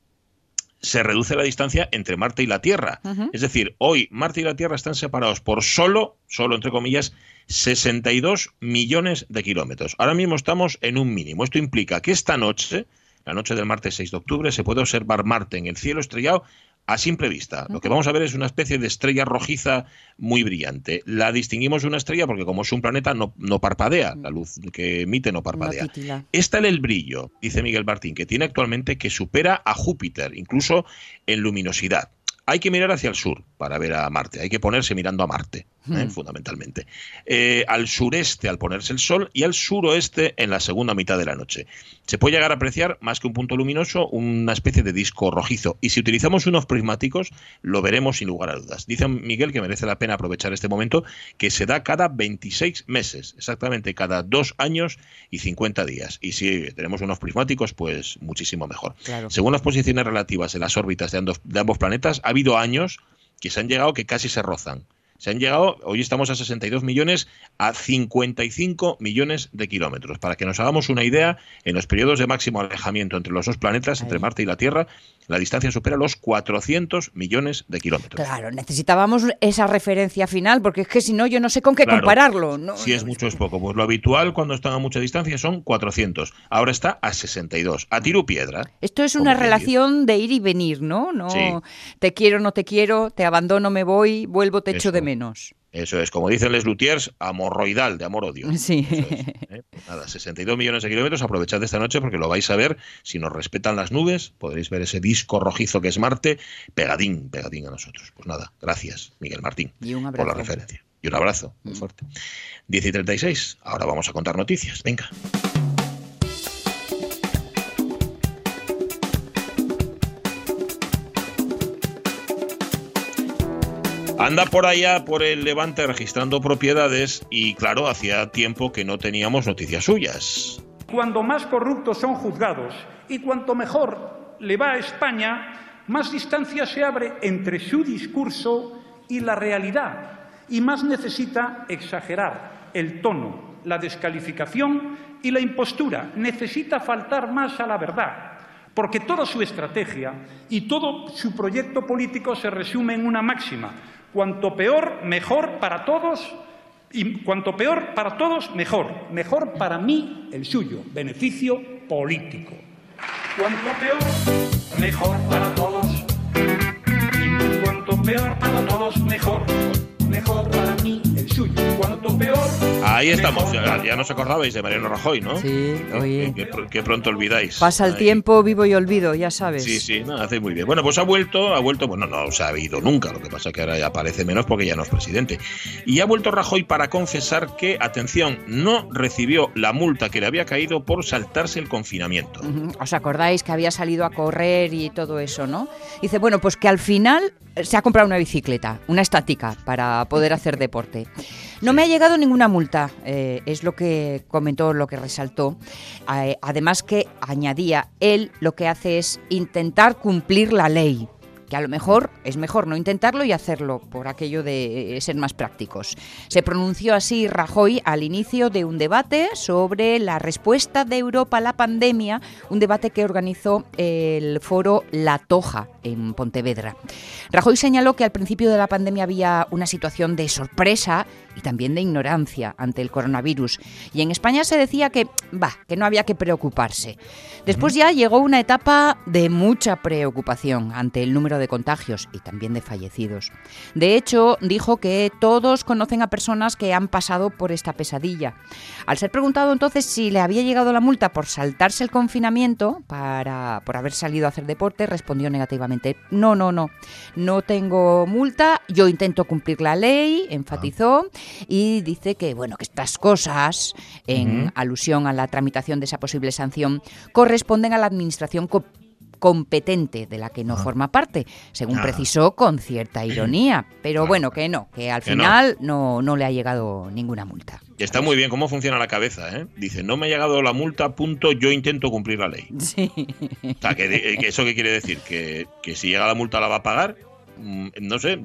Speaker 1: se reduce la distancia entre Marte y la Tierra. Es decir, hoy Marte y la Tierra están separados por solo, solo entre comillas, 62 millones de kilómetros. Ahora mismo estamos en un mínimo. Esto implica que esta noche, la noche del martes 6 de octubre, se puede observar Marte en el cielo estrellado a simple vista. Lo que vamos a ver es una especie de estrella rojiza muy brillante. La distinguimos de una estrella porque como es un planeta no, no parpadea, la luz que emite no parpadea. Esta es el brillo, dice Miguel Martín, que tiene actualmente que supera a Júpiter, incluso en luminosidad. Hay que mirar hacia el sur para ver a Marte, hay que ponerse mirando a Marte. ¿eh? fundamentalmente. Eh, al sureste al ponerse el sol y al suroeste en la segunda mitad de la noche. Se puede llegar a apreciar, más que un punto luminoso, una especie de disco rojizo. Y si utilizamos unos prismáticos, lo veremos sin lugar a dudas. Dice Miguel que merece la pena aprovechar este momento, que se da cada 26 meses, exactamente cada dos años y 50 días. Y si tenemos unos prismáticos, pues muchísimo mejor. Según las posiciones relativas en las órbitas de de ambos planetas, ha habido años que se han llegado que casi se rozan se han llegado, hoy estamos a 62 millones, a 55 millones de kilómetros. Para que nos hagamos una idea, en los periodos de máximo alejamiento entre los dos planetas, entre Marte y la Tierra, la distancia supera los 400 millones de kilómetros.
Speaker 2: Claro, necesitábamos esa referencia final, porque es que si no, yo no sé con qué compararlo. ¿no?
Speaker 1: Si es mucho, es poco. Pues lo habitual cuando están a mucha distancia son 400. Ahora está a 62. A tiro piedra.
Speaker 2: Esto es una relación de ir y venir, ¿no? no Te quiero, no te quiero, te abandono, me voy, vuelvo, te echo de menos.
Speaker 1: Eso es, como dicen les luthiers, amorroidal, de amor-odio.
Speaker 2: Sí.
Speaker 1: ¿eh? Pues nada, 62 millones de kilómetros, aprovechad esta noche porque lo vais a ver. Si nos respetan las nubes, podréis ver ese disco rojizo que es Marte, pegadín, pegadín a nosotros. Pues nada, gracias, Miguel Martín, por la referencia. Y un abrazo muy mm. fuerte. 10 y 36, ahora vamos a contar noticias. Venga. Anda por allá, por el Levante, registrando propiedades y, claro, hacía tiempo que no teníamos noticias suyas.
Speaker 5: Cuando más corruptos son juzgados y cuanto mejor le va a España, más distancia se abre entre su discurso y la realidad y más necesita exagerar el tono, la descalificación y la impostura. Necesita faltar más a la verdad, porque toda su estrategia y todo su proyecto político se resume en una máxima Cuanto peor, mejor para todos. Y cuanto peor para todos, mejor. Mejor para mí, el suyo. Beneficio político. Cuanto peor, mejor para todos. Y cuanto peor para todos, mejor. Mejor para mí, el suyo.
Speaker 1: Ahí estamos, ya, ya nos acordabais de Mariano Rajoy, ¿no?
Speaker 2: Sí, oye.
Speaker 1: Que, que- que pronto olvidáis.
Speaker 2: Pasa el
Speaker 1: Ahí.
Speaker 2: tiempo, vivo y olvido, ya sabes.
Speaker 1: Sí, sí, no, hace muy bien. Bueno, pues ha vuelto, ha vuelto, bueno, no se ha ido nunca, lo que pasa es que ahora ya aparece menos porque ya no es presidente. Y ha vuelto Rajoy para confesar que, atención, no recibió la multa que le había caído por saltarse el confinamiento.
Speaker 2: ¿Os acordáis que había salido a correr y todo eso, no? Dice, bueno, pues que al final se ha comprado una bicicleta, una estática, para poder hacer deporte. No me ha llegado ninguna multa, eh, es lo que comentó, lo que resaltó. Eh, además que añadía, él lo que hace es intentar cumplir la ley. Que a lo mejor es mejor no intentarlo y hacerlo por aquello de eh, ser más prácticos. Se pronunció así Rajoy al inicio de un debate sobre la respuesta de Europa a la pandemia, un debate que organizó el foro La Toja en Pontevedra. Rajoy señaló que al principio de la pandemia había una situación de sorpresa y también de ignorancia ante el coronavirus. Y en España se decía que, va, que no había que preocuparse. Después ya llegó una etapa de mucha preocupación ante el número de contagios y también de fallecidos. De hecho, dijo que todos conocen a personas que han pasado por esta pesadilla. Al ser preguntado entonces si le había llegado la multa por saltarse el confinamiento, para, por haber salido a hacer deporte, respondió negativamente. No, no, no. No tengo multa, yo intento cumplir la ley, enfatizó, y dice que, bueno, que estas cosas, en alusión a la tramitación de esa posible sanción, corresponden a la administración competente de la que no forma parte, según
Speaker 1: Ah.
Speaker 2: precisó con cierta ironía. Pero bueno, que no, que al
Speaker 1: Que
Speaker 2: final no, no le ha llegado ninguna multa.
Speaker 1: Está muy bien cómo funciona la cabeza, ¿eh? Dice, no me ha llegado la multa, punto, yo intento cumplir la ley.
Speaker 2: Sí.
Speaker 1: O sea, que, que ¿eso qué quiere decir? Que, que si llega la multa la va a pagar. Mm, No sé,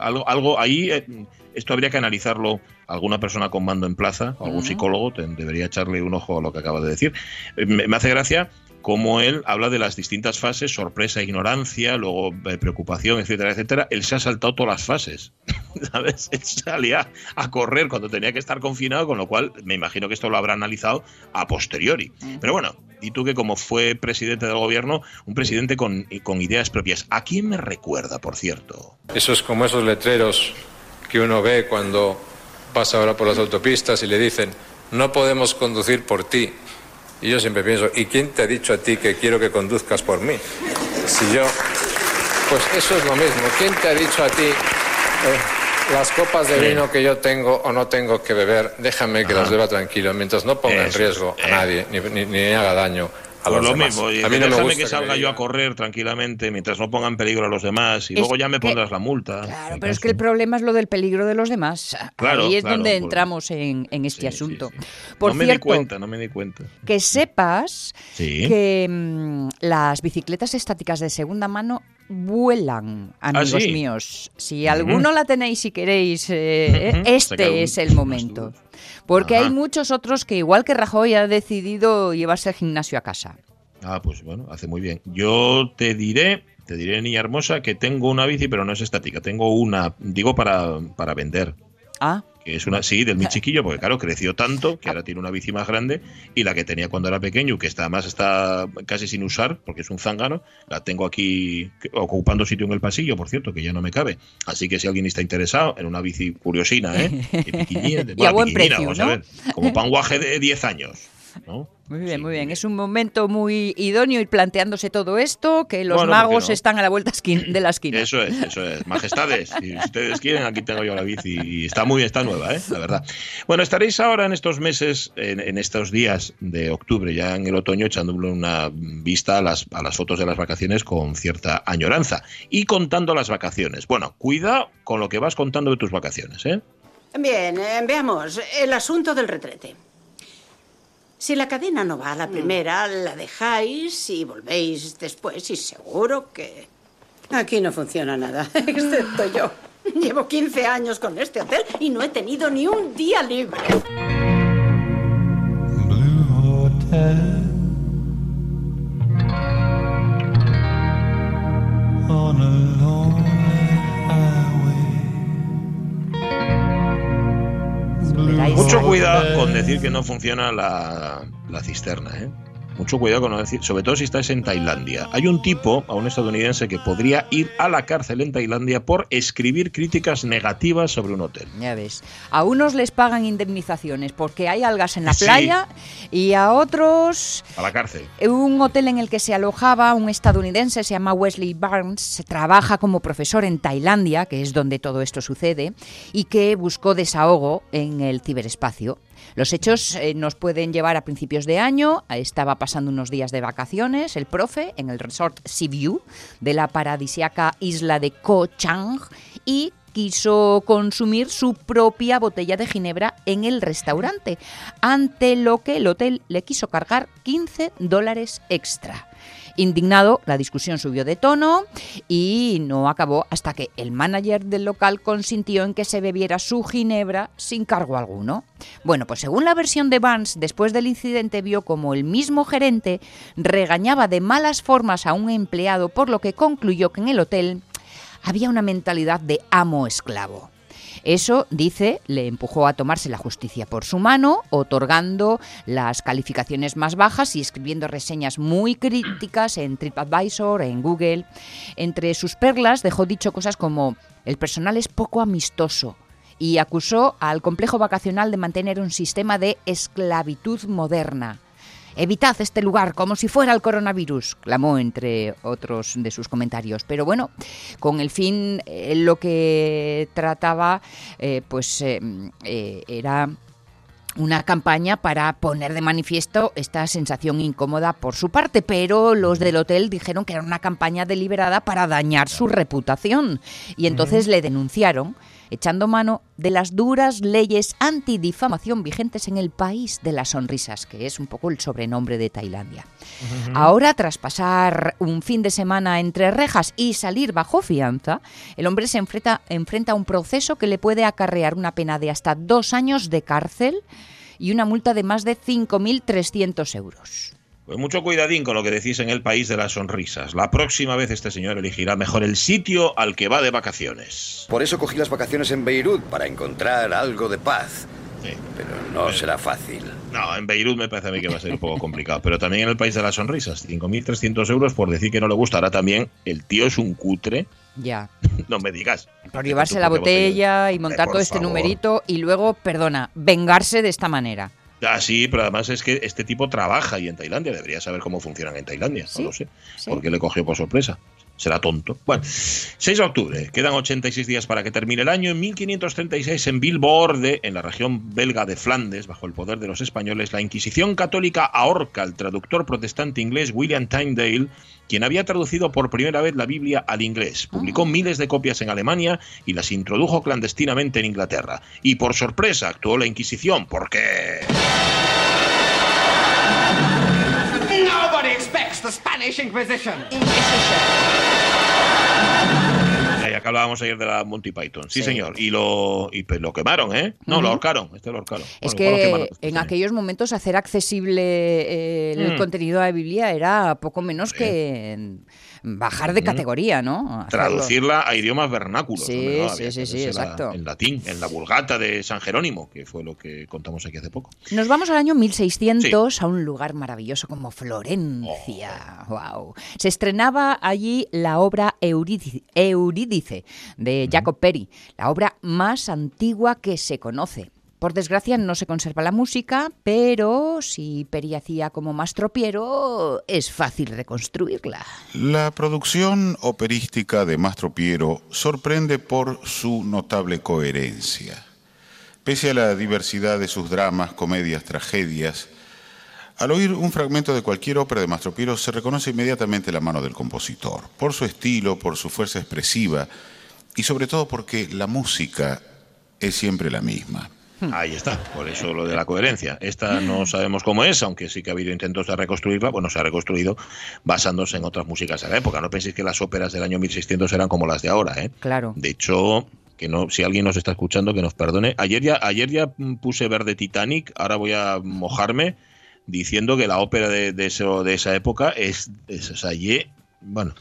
Speaker 1: algo, algo ahí, eh, esto habría que analizarlo alguna persona con mando en plaza, algún psicólogo, te- debería echarle un ojo a lo que acaba de decir. Eh, Me, me hace gracia cómo él habla de las distintas fases, sorpresa, ignorancia, luego eh, preocupación, etcétera, etcétera. Él se ha saltado todas las fases, ¿sabes? Él salía a correr cuando tenía que estar confinado, con lo cual me imagino que esto lo habrá analizado a posteriori. Pero bueno, y tú que como fue presidente del gobierno, un presidente con, con ideas propias. ¿A quién me recuerda, por cierto?
Speaker 6: Eso es como esos letreros que uno ve cuando pasa ahora por las autopistas y le dicen, no podemos conducir por ti. Y yo siempre pienso, ¿y quién te ha dicho a ti que quiero que conduzcas por mí? Si yo... Pues eso es lo mismo. ¿Quién te ha dicho a ti eh, las copas de vino que yo tengo o no tengo que beber? Déjame que
Speaker 1: Ajá.
Speaker 6: las beba tranquilo, mientras no ponga en riesgo
Speaker 1: eh.
Speaker 6: a nadie ni, ni- ni haga daño a
Speaker 1: Pues
Speaker 6: los
Speaker 1: lo
Speaker 6: demás.
Speaker 1: mismo, oye,
Speaker 6: a mí no me gusta
Speaker 1: que salga
Speaker 6: me
Speaker 1: yo a correr tranquilamente mientras no ponga en peligro a los demás y
Speaker 2: Es
Speaker 1: luego ya me
Speaker 2: que-
Speaker 1: pondrás la multa.
Speaker 2: Claro,
Speaker 1: Me
Speaker 2: pero es que el problema es lo del peligro de los demás.
Speaker 1: Claro,
Speaker 2: Ahí es
Speaker 1: claro,
Speaker 2: donde
Speaker 1: por-
Speaker 2: entramos en, en este
Speaker 1: Sí, sí,
Speaker 2: asunto.
Speaker 1: sí.
Speaker 2: Por
Speaker 1: no me
Speaker 2: cierto,
Speaker 1: di cuenta, no me di cuenta.
Speaker 2: que sepas
Speaker 1: Sí.
Speaker 2: que mm, las bicicletas estáticas de segunda mano vuelan, amigos
Speaker 1: Ah, sí?
Speaker 2: míos. Si alguno la tenéis si queréis, eh,
Speaker 1: Ujú. Sacar
Speaker 2: este
Speaker 1: un-
Speaker 2: es el momento. Porque
Speaker 1: Ajá.
Speaker 2: hay muchos otros que, igual que Rajoy, ha decidido llevarse el gimnasio a casa.
Speaker 1: Ah, pues bueno, hace muy bien. Yo te diré, te diré, niña hermosa, que tengo una bici, pero no es estática. Tengo una, digo, para, para vender.
Speaker 2: Ah,
Speaker 1: Que es una, sí, del mi chiquillo, porque claro, creció tanto que ahora tiene una bici más grande y la que tenía cuando era pequeño, que está, además está casi sin usar, porque es un zángano, la tengo aquí ocupando sitio en el pasillo, por cierto, que ya no me cabe. Así que si alguien está interesado en una bici curiosina, ¿eh? De de-
Speaker 2: Y a
Speaker 1: bueno,
Speaker 2: buen precio,
Speaker 1: a ver, como para un guaje de 10 años, ¿no?
Speaker 2: muy bien,
Speaker 1: Sí,
Speaker 2: muy bien. Es un momento muy idóneo ir planteándose todo esto, que los
Speaker 1: Bueno, ¿por qué
Speaker 2: magos
Speaker 1: no?
Speaker 2: están a la vuelta de la esquina.
Speaker 1: Eso es, eso es. Majestades, si ustedes quieren, aquí tengo yo la bici y está muy, está nueva, ¿eh? la verdad. Bueno, estaréis ahora en estos meses, en, en estos días de octubre, ya en el otoño, echándole una vista a las, a las fotos de las vacaciones con cierta añoranza y contando las vacaciones. Bueno, cuidado con lo que vas contando de tus vacaciones, ¿eh?
Speaker 7: Bien, eh, veamos. El asunto del retrete. Si la cadena no va a la primera, la dejáis y volvéis después y seguro que... Aquí no funciona nada, excepto yo. Llevo 15 años con este hotel y no he tenido ni un día libre.
Speaker 8: Blue Hotel on a lonely
Speaker 1: Mucho cuidado con decir que no funciona la, la cisterna, ¿eh? Mucho cuidado con no decir, sobre todo si estás en Tailandia. Hay un tipo, a un estadounidense, que podría ir a la cárcel en Tailandia por escribir críticas negativas sobre un hotel.
Speaker 2: Ya ves. A unos les pagan indemnizaciones porque hay algas en la
Speaker 1: Sí.
Speaker 2: playa y a otros
Speaker 1: A la cárcel.
Speaker 2: un hotel en el que se alojaba un estadounidense, se llama Wesley Barnes, trabaja como profesor en Tailandia, que es donde todo esto sucede, y que buscó desahogo en el ciberespacio. Los hechos eh, nos pueden llevar a principios de año. Estaba pasando unos días de vacaciones el profe en el resort Sea View de la paradisiaca isla de Koh Chang y quiso consumir su propia botella de ginebra en el restaurante, ante lo que el hotel le quiso cargar 15 dólares extra. Indignado, la discusión subió de tono y no acabó hasta que el manager del local consintió en que se bebiera su ginebra sin cargo alguno. Bueno, pues según la versión de Vance, después del incidente vio como el mismo gerente regañaba de malas formas a un empleado, por lo que concluyó que en el hotel había una mentalidad de amo-esclavo. Eso, dice, le empujó a tomarse la justicia por su mano, otorgando las calificaciones más bajas y escribiendo reseñas muy críticas en TripAdvisor, en Google. Entre sus perlas dejó dicho cosas como el personal es poco amistoso y acusó al complejo vacacional de mantener un sistema de esclavitud moderna. Evitad este lugar como si fuera el coronavirus, clamó entre otros de sus comentarios. Pero bueno, con el fin, eh, lo que trataba, eh, pues eh, eh, era una campaña para poner de manifiesto esta sensación incómoda por su parte, pero los del hotel dijeron que era una campaña deliberada para dañar su reputación y entonces le denunciaron echando mano de las duras leyes antidifamación vigentes en el país de las sonrisas, que es un poco el sobrenombre de Tailandia. Ahora, tras pasar un fin de semana entre rejas y salir bajo fianza, el hombre se enfrenta, enfrenta a un proceso que le puede acarrear una pena de hasta dos años de cárcel y una multa de más de 5.300 euros.
Speaker 1: Pues mucho cuidadín con lo que decís en el país de las sonrisas. La próxima vez este señor elegirá mejor el sitio al que va de vacaciones.
Speaker 9: Por eso cogí las vacaciones en Beirut, para encontrar algo de paz.
Speaker 1: Sí.
Speaker 9: Pero no será fácil.
Speaker 1: No, en Beirut me parece a mí que va a ser un poco complicado. Pero también en el país de las sonrisas. 5.300 euros por decir que no le gusta. Ahora también el tío es un cutre.
Speaker 2: Ya.
Speaker 1: No me digas.
Speaker 2: Por llevarse la botella y montar
Speaker 1: Eh,
Speaker 2: todo este
Speaker 1: favor.
Speaker 2: numerito y luego, perdona, vengarse de esta manera.
Speaker 1: Ah, sí, pero además es que este tipo trabaja ahí en Tailandia. Debería saber cómo funcionan en Tailandia.
Speaker 2: Sí,
Speaker 1: No lo sé.
Speaker 2: sí.
Speaker 1: Porque le cogió por sorpresa. Será tonto. Bueno, 6 de octubre. Quedan 86 días para que termine el año. En 1536, en Vilborde, en la región belga de Flandes, bajo el poder de los españoles, la Inquisición católica ahorca al traductor protestante inglés William Tyndale, quien había traducido por primera vez la Biblia al inglés. Publicó miles de copias en Alemania y las introdujo clandestinamente en Inglaterra. Y por sorpresa actuó la Inquisición, porque...
Speaker 10: Nobody the Spanish Inquisition.
Speaker 1: Ya que hablábamos ayer de la Monty Python. Sí,
Speaker 2: Sí.
Speaker 1: señor. Y lo, y pues lo quemaron, ¿eh? No, lo
Speaker 2: Ujú.
Speaker 1: ahorcaron. Este lo ahorcaron.
Speaker 2: Es
Speaker 1: Bueno, lo
Speaker 2: que
Speaker 1: quemaron este
Speaker 2: en aquellos momentos hacer accesible eh, el
Speaker 1: Mm.
Speaker 2: contenido de la Biblia era poco menos que bajar de categoría, ¿no? Hacerlo.
Speaker 1: Traducirla a idiomas vernáculos.
Speaker 2: Sí,
Speaker 1: no,
Speaker 2: sí, sí, sí, exacto.
Speaker 1: En latín, en la Vulgata de San Jerónimo, que fue lo que contamos aquí hace poco.
Speaker 2: Nos vamos al año 1600 a un lugar maravilloso como Florencia.
Speaker 1: Oh.
Speaker 2: Wow. Se estrenaba allí la obra Eurídice, Eurídice de Jacob Peri, la obra más antigua que se conoce. Por desgracia no se conserva la música, pero si Peri hacía como mastropiero, es fácil reconstruirla.
Speaker 11: La producción operística de Mastro Piero sorprende por su notable coherencia. Pese a la diversidad de sus dramas, comedias, tragedias, al oír un fragmento de cualquier ópera de Mastro Piero se reconoce inmediatamente la mano del compositor, por su estilo, por su fuerza expresiva y sobre todo porque la música es siempre la misma.
Speaker 1: Ahí está, por eso lo de la coherencia. Esta no sabemos cómo es, aunque sí que ha habido intentos de reconstruirla. Bueno, se ha reconstruido basándose en otras músicas de la época. No penséis que las óperas del año 1600 eran como las de ahora, ¿eh?
Speaker 2: Claro.
Speaker 1: De hecho, que no, si alguien nos está escuchando, que nos perdone. Ayer ya, ayer ya puse verde Titanic, ahora voy a mojarme diciendo que la ópera de, de eso, de esa época es, es o sea, ye- bueno,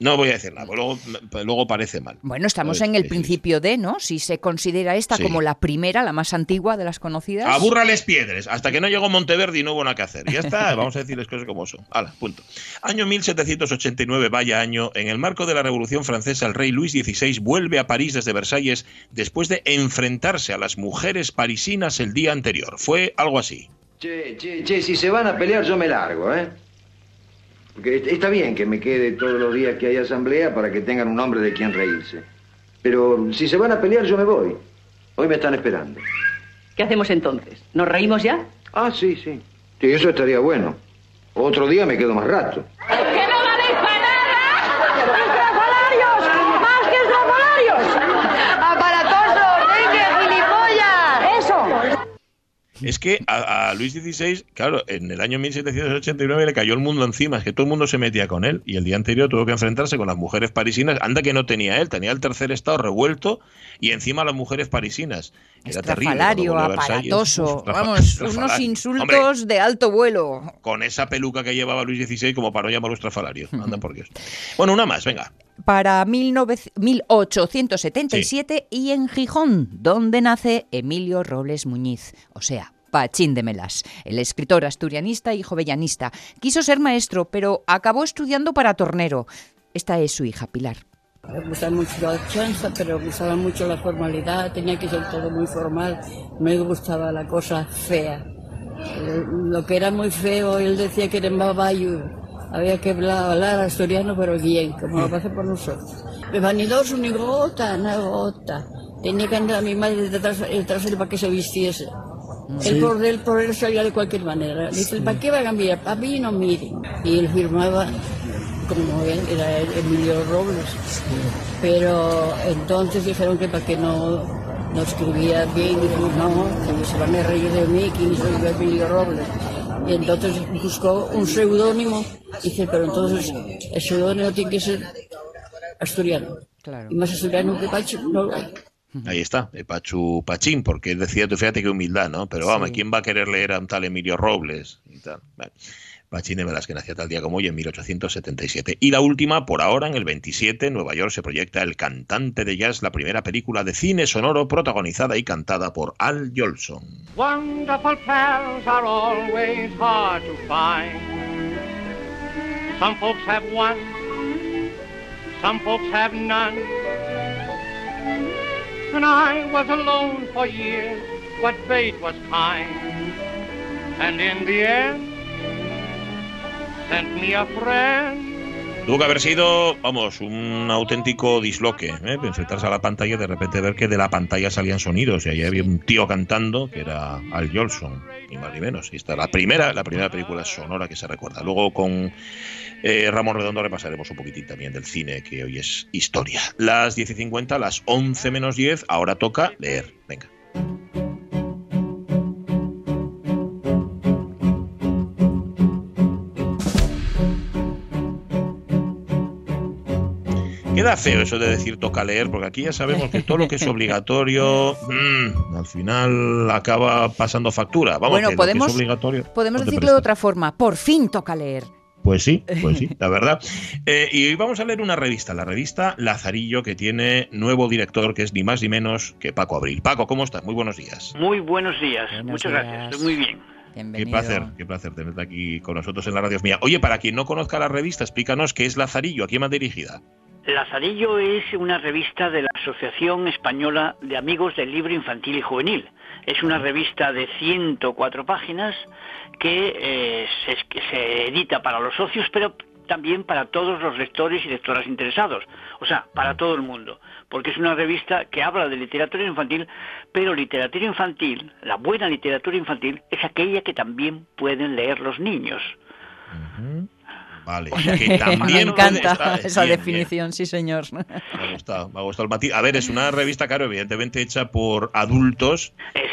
Speaker 1: No voy a decir nada, pues luego, pues luego parece mal.
Speaker 2: Bueno, estamos en el
Speaker 1: Sí, sí,
Speaker 2: principio de, ¿no? Si se considera esta
Speaker 1: Sí.
Speaker 2: como la primera, la más antigua de las conocidas.
Speaker 1: Abúrrales piedras, hasta que no llegó Monteverdi y no hubo nada que hacer. Ya está, vamos a decirles cosas como son. Hala, punto. Año 1789, vaya año. En el marco de la Revolución Francesa, el rey Luis XVI vuelve a París desde Versalles después de enfrentarse a las mujeres parisinas el día anterior. Fue algo así.
Speaker 12: Che, che, che, si se van a pelear yo me largo, ¿eh? Porque est- está bien que me quede todos los días que hay asamblea para que tengan un hombre de quien reírse. Pero si se van a pelear yo me voy. Hoy me están esperando.
Speaker 13: ¿Qué hacemos entonces? ¿Nos reímos ya?
Speaker 12: Ah, sí, sí. Sí, eso estaría bueno. Otro día me quedo más rato.
Speaker 14: ¡Que no valéis para nada! ¡Estrafalarios! ¡Más que estrafalarios! ¡Aparatosos! ¡Venga, gilipollas! ¡Eso!
Speaker 1: Es que a, Luis XVI, claro, en el año 1789 le cayó el mundo encima, es que todo el mundo se metía con él y el día anterior tuvo que enfrentarse con las mujeres parisinas. Anda que no tenía él, tenía el tercer estado revuelto y encima las mujeres parisinas. Era.
Speaker 2: Estrafalario,
Speaker 1: Versalles.
Speaker 2: aparatoso. Vamos, unos insultos
Speaker 1: Hombre,
Speaker 2: de alto vuelo.
Speaker 1: con esa peluca que llevaba Luis XVI como para no llamarlo estrafalario. Anda por Dios. Bueno, una más, venga.
Speaker 2: Para 19 1877 y en Gijón, donde nace Emilio Robles Muñiz, o sea, Pachín de Melas, el escritor asturianista y jovellanista. Quiso ser maestro, pero acabó estudiando para tornero. Esta es su hija Pilar.
Speaker 15: Me gustaba mucho la chanza, pero me gustaba mucho la formalidad, tenía que ser todo muy formal, me gustaba la cosa fea. Eh, Lo que era muy feo, él decía que era en babayo, había que hablar, hablar asturiano, pero bien, como lo pasa por nosotros. De vanidoso, ni gota, ni gota. Tenía que andar a mi madre detrás, detrás de él para que se vistiese.
Speaker 16: Sí.
Speaker 15: Él por él, por él salía de cualquier manera. Dice, ¿para qué va a cambiar? A mí no miren. Y él firmaba como él, era Emilio Robles. Pero entonces dijeron que para que no, no escribía bien, dijo, no, que se van a reír de mí, que soy Emilio Robles. Y entonces buscó un seudónimo, dice, pero entonces el seudónimo tiene que ser asturiano.
Speaker 2: Claro.
Speaker 15: Y más asturiano que Pacho no lo hay.
Speaker 1: Ahí está, de Pachu Pachín, porque él decía, tú fíjate qué humildad, ¿no? Pero vamos, ¿quién va a querer leer a un tal Emilio Robles? Y tal. Pachín de Velas, que nacía tal día como hoy en 1877. Y la última, por ahora, en el 27, en Nueva York se proyecta El cantante de jazz, la primera película de cine sonoro protagonizada y cantada por Al Jolson.
Speaker 17: Wonderful pals are always hard to find. Some folks have one, some folks have none. And I was alone for years, but fate was kind. And in the end, sent.
Speaker 1: Tuvo que haber sido, vamos, un auténtico disloque, ¿eh? enfrentarse a la pantalla y de repente ver que de la pantalla salían sonidos y ahí había un tío cantando que era Al Jolson, ni más ni menos. Y esta es la primera, la primera película sonora que se recuerda. Luego con eh, Ramón Redondo repasaremos un poquitín también del cine, que hoy es historia. Las 10 y 50, las 11 menos 10, ahora toca leer. Venga. Queda feo eso de decir toca leer, porque aquí ya sabemos que todo lo que es obligatorio, mm, al final acaba pasando factura. Vamos,
Speaker 2: bueno,
Speaker 1: que
Speaker 2: podemos,
Speaker 1: es obligatorio.
Speaker 2: podemos
Speaker 1: no
Speaker 2: decirlo de otra forma. Por fin toca leer.
Speaker 1: Pues sí, pues sí, la verdad. Eh, y hoy vamos a leer una revista, la revista Lazarillo, que tiene nuevo director, que es ni más ni menos que Paco Abril. Paco, ¿cómo estás? Muy buenos días.
Speaker 18: Muy buenos días, muchas
Speaker 2: días.
Speaker 18: gracias, estoy muy bien.
Speaker 1: Qué placer, qué placer tenerte aquí con nosotros en la radio mía. Oye, para quien no conozca la revista, explícanos qué es Lazarillo, a quién va dirigida.
Speaker 18: Lazarillo es una revista de la Asociación Española de Amigos del Libro Infantil y Juvenil. Es una revista de 104 páginas que eh, se, edita para los socios, pero también para todos los lectores y lectoras interesados, o sea, para todo el mundo, porque es una revista que habla de literatura infantil, pero literatura infantil, la buena literatura infantil, es aquella que también pueden leer los niños. Sea,
Speaker 1: que también
Speaker 2: Me
Speaker 1: puede
Speaker 2: encanta
Speaker 1: estar-
Speaker 2: esa
Speaker 1: bien, bien.
Speaker 2: definición, sí señor.
Speaker 1: Me ha gustado, me ha gustado el matiz. A ver, es una revista, claro, evidentemente hecha por adultos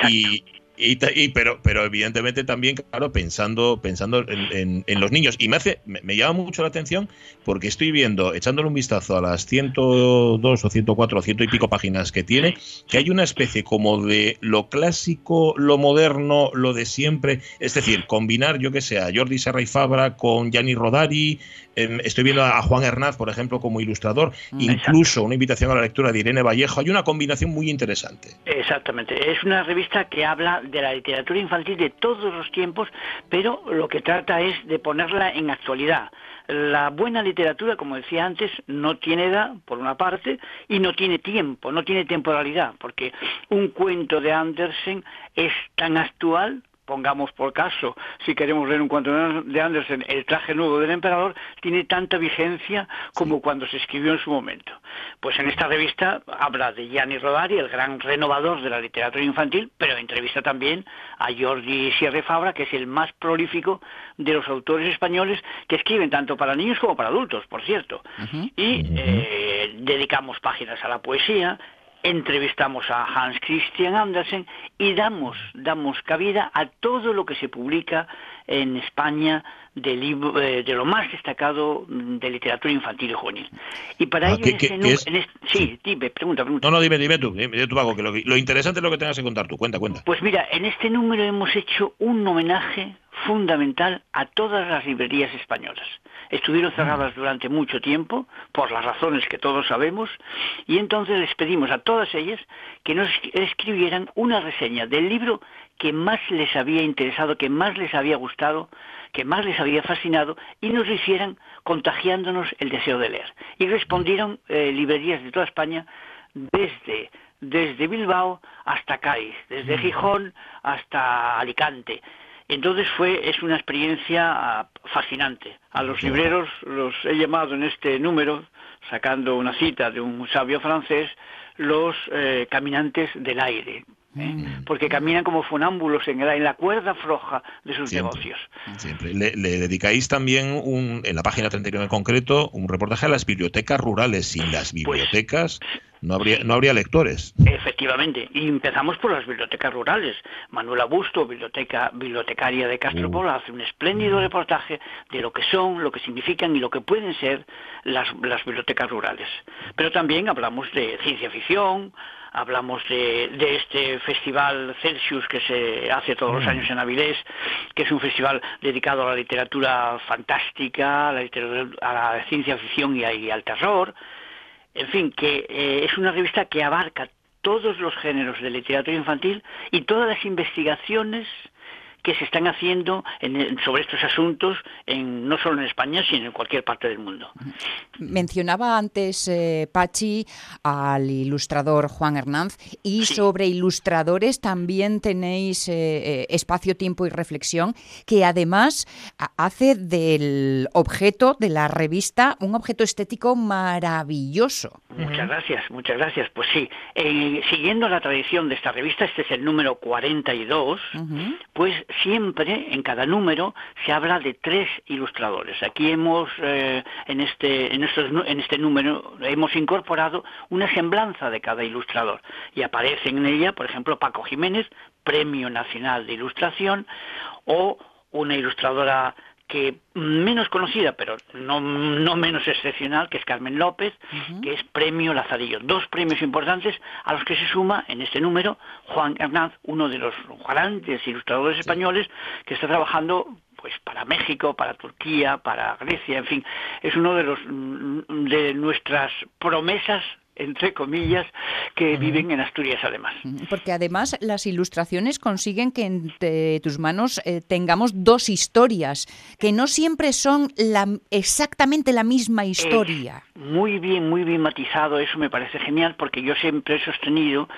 Speaker 1: y, Y, pero, pero evidentemente también, claro, pensando, pensando en, en- en los niños. Y me hace, me, me llama mucho la atención porque estoy viendo, echándole un vistazo a las 102 o 104 o ciento y pico páginas que tiene, que hay una especie como de lo clásico, lo moderno, lo de siempre. Es decir, combinar, yo que sé, a Jordi Serra y Fabra con Gianni Rodari. em, estoy viendo a Juan Hernaz, por ejemplo, como ilustrador. Incluso una invitación a la lectura de Irene Vallejo. Hay una combinación muy interesante.
Speaker 18: Exactamente, es una revista que habla de la literatura infantil de todos los tiempos, pero lo que trata es de ponerla en actualidad. La buena literatura, como decía antes, no tiene edad, por una parte, y no tiene tiempo, no tiene temporalidad, porque un cuento de Andersen es tan actual pongamos por caso, si queremos leer un cuento de Andersen, El traje nuevo del emperador, tiene tanta vigencia como cuando se escribió en su momento. Pues en esta revista habla de Gianni Rodari, el gran renovador de la literatura infantil, pero entrevista también a Jordi Sierra Fabra, que es el más prolífico de los autores españoles que escriben tanto para niños como para adultos, por cierto. Y eh, dedicamos páginas a la poesía, entrevistamos a Hans Christian Andersen y damos, damos cabida a todo lo que se publica en España de, libro- eh, de lo más destacado de literatura infantil y juvenil. Y para
Speaker 1: Ah,
Speaker 18: ello,
Speaker 1: ¿qué-
Speaker 18: en este
Speaker 1: es?
Speaker 18: en este- sí, dime, pregunta, pregunta.
Speaker 1: No, no, dime, dime tú, dime tú, Paco, que lo, lo interesante es lo que tengas que contar tú. Cuenta, cuenta.
Speaker 18: Pues mira, en este número hemos hecho un homenaje fundamental a todas las librerías españolas. Estuvieron cerradas durante mucho tiempo, por las razones que todos sabemos, y entonces les pedimos a todas ellas que nos escribieran una reseña del libro que más les había interesado, que más les había gustado, que más les había fascinado, y nos lo hicieran contagiándonos el deseo de leer. Y respondieron eh, librerías de toda España desde desde Bilbao hasta Cádiz, desde Gijón hasta Alicante. Entonces fue es una experiencia ah, fascinante. A los libreros los he llamado en este número, sacando una cita de un sabio francés, los eh, caminantes del aire, ¿eh? porque caminan como funámbulos en, la- en la cuerda floja de sus
Speaker 1: Siempre.
Speaker 18: negocios.
Speaker 1: Siempre. Le, le dedicáis también, un, en la página 39 en concreto, un reportaje a las bibliotecas rurales. Sin las bibliotecas no habría, no habría lectores.
Speaker 18: Efectivamente, y empezamos por las bibliotecas rurales. Manuela Busto, biblioteca, bibliotecaria de Castropol, hace un espléndido reportaje de lo que son, lo que significan y lo que pueden ser las, las bibliotecas rurales. Pero también hablamos de ciencia ficción, hablamos de, de este festival Celsius que se hace todos los años en Avilés, que es un festival dedicado a la literatura fantástica, a la, literatura- a la ciencia ficción y, a- y al terror. En fin, que eh, es una revista que abarca todos los géneros de literatura infantil y todas las investigaciones que se están haciendo en- sobre estos asuntos, en, no solo en España, sino en cualquier parte del mundo.
Speaker 2: Mencionaba antes eh, Pachi al ilustrador Juan Hernández y sobre ilustradores también tenéis eh, eh, espacio, tiempo y reflexión que además hace del objeto de la revista un objeto estético maravilloso.
Speaker 18: Muchas gracias, muchas gracias. Pues sí, eh, siguiendo la tradición de esta revista, este es el número 42, pues siempre en cada número se habla de tres ilustradores. Aquí hemos, eh, en, este, en, estos en este número, hemos incorporado una semblanza de cada ilustrador. Y aparecen en ella, por ejemplo, Paco Jiménez, Premio Nacional de Ilustración, o una ilustradora que menos conocida, pero no, no menos excepcional, que es Carmen López, que es Premio Lazarillo. Dos premios importantes a los que se suma en este número Juan Hernández, uno de los grandes ilustradores españoles que está trabajando pues para México, para Turquía, para Grecia, en fin, es uno de los mm, de nuestras promesas entre comillas que viven en Asturias además.
Speaker 2: Porque además las ilustraciones consiguen que entre tus manos eh, tengamos dos historias, que no siempre son la, exactamente la misma historia.
Speaker 18: Muy bien, muy bien matizado, eso me parece genial porque yo siempre he sostenido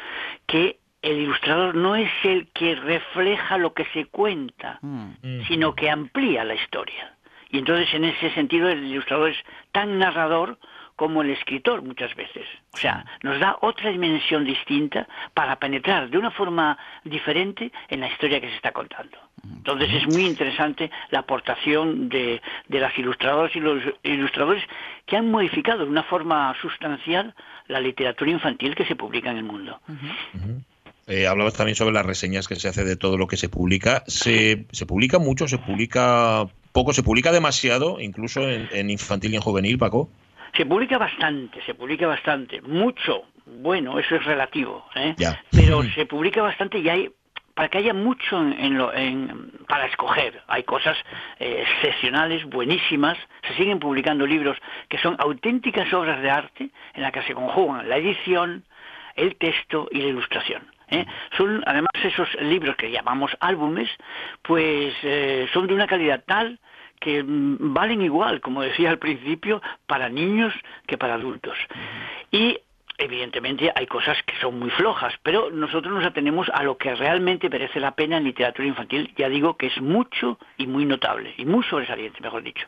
Speaker 18: que el ilustrador no es el que refleja lo que se cuenta, sino que amplía la historia. Y entonces en ese sentido el ilustrador es tan narrador como el escritor muchas veces. O sea, nos da otra dimensión distinta para penetrar de una forma diferente en la historia que se está contando. Entonces es muy interesante la aportación de, de las ilustradoras y los ilustradores que han modificado de una forma sustancial la literatura infantil que se publica en el mundo.
Speaker 1: Eh, hablabas también sobre las reseñas que se hace de todo lo que se publica. ¿Se, se publica mucho? ¿Se publica poco? ¿Se publica demasiado, incluso en, en infantil y en juvenil, Paco?
Speaker 18: Se publica bastante, se publica bastante. Mucho, bueno, eso es relativo, ¿eh? Pero se publica bastante y hay para que haya mucho en, en lo- en- para escoger. Hay cosas eh, excepcionales, buenísimas. Se siguen publicando libros que son auténticas obras de arte en las que se conjugan la edición, el texto y la ilustración. ¿eh? Son además esos libros que llamamos álbumes, pues eh, son de una calidad tal que mm, valen igual, como decía al principio, para niños que para adultos. Y evidentemente hay cosas que son muy flojas, pero nosotros nos atenemos a lo que realmente merece la pena en literatura infantil. Ya digo que es mucho y muy notable, y muy sobresaliente, mejor dicho.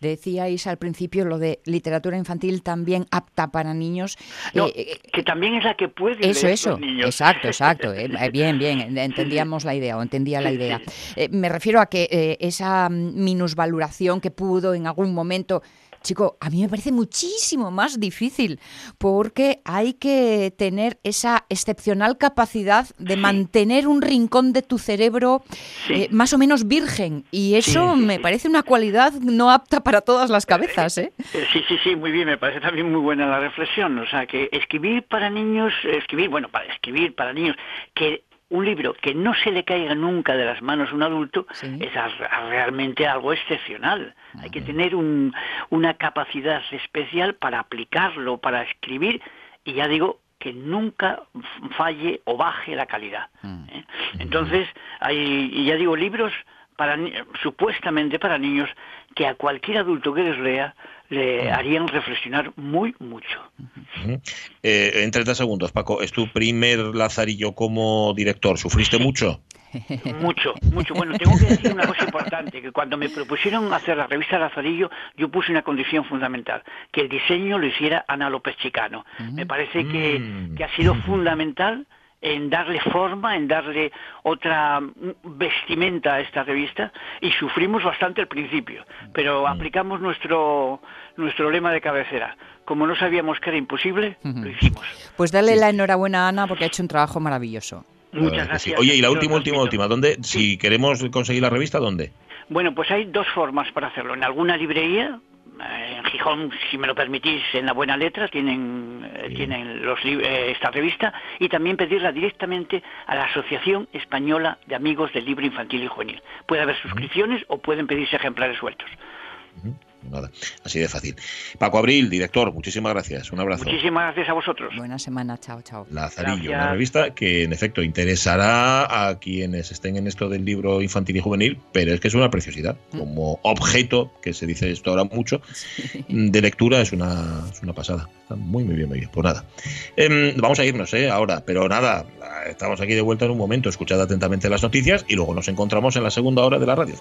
Speaker 2: Decíais al principio lo de literatura infantil también apta para niños.
Speaker 18: No,
Speaker 2: Eh, eh,
Speaker 18: que también es la que pueden
Speaker 2: Eso,
Speaker 18: leer
Speaker 2: eso.
Speaker 18: los niños.
Speaker 2: Exacto, exacto. eh, Bien, bien. Entendíamos la idea o entendía la idea. Eh, me refiero a que esa minusvaloración que pudo en algún momento. Chico, a mí me parece muchísimo más difícil porque hay que tener esa excepcional capacidad de mantener un rincón de tu cerebro eh, más o menos virgen y eso me parece una cualidad no apta para todas las cabezas, ¿eh?
Speaker 18: Eh, Sí, sí, sí, muy bien, me parece también muy buena la reflexión. O sea, que escribir para niños, eh, escribir, bueno, para escribir para niños, que un libro que no se le caiga nunca de las manos a un adulto es a- a realmente algo excepcional. Hay que tener un- una capacidad especial para aplicarlo, para escribir, y ya digo que nunca falle o baje la calidad. ¿eh? Entonces, hay, y ya digo, libros para supuestamente para niños que a cualquier adulto que les lea le harían reflexionar muy mucho.
Speaker 1: Eh, en 30 segundos, Paco, es tu primer Lazarillo como director. ¿Sufriste mucho?
Speaker 18: Mucho, mucho. Bueno, tengo que decir una cosa importante, que cuando me propusieron hacer la revista Lazarillo, yo puse una condición fundamental, que el diseño lo hiciera Ana López Chicano. Me parece que, que ha sido fundamental en darle forma, en darle otra mm, vestimenta a esta revista y sufrimos bastante al principio, pero aplicamos nuestro nuestro lema de cabecera. Como no sabíamos que era imposible, lo hicimos.
Speaker 2: Pues dale la enhorabuena a Ana porque ha hecho un trabajo maravilloso.
Speaker 1: Que sí. Oye, y la última, última, última. ¿Dónde, si queremos conseguir la revista, dónde?
Speaker 18: Bueno, pues hay dos formas para hacerlo. En alguna librería, en Gijón, si me lo permitís, en la buena letra, tienen, eh, tienen los eh, esta revista, y también pedirla directamente a la Asociación Española de Amigos del Libro Infantil y Juvenil. Puede haber suscripciones o pueden pedirse ejemplares sueltos.
Speaker 1: Nada, así de fácil. Paco Abril, director, muchísimas gracias. Un abrazo.
Speaker 18: Muchísimas gracias a vosotros.
Speaker 2: Buena semana, chao, chao.
Speaker 1: Lazarillo,
Speaker 18: Gracias.
Speaker 1: una revista que en efecto interesará a quienes estén en esto del libro infantil y juvenil, pero es que es una preciosidad. Como objeto, que se dice esto ahora mucho, de lectura es una, es una pasada. Está muy, muy bien, muy bien. Pues nada. Em, vamos a irnos ¿eh? ahora, pero nada, estamos aquí de vuelta en un momento. Escuchad atentamente las noticias y luego nos encontramos en la segunda hora de la radio.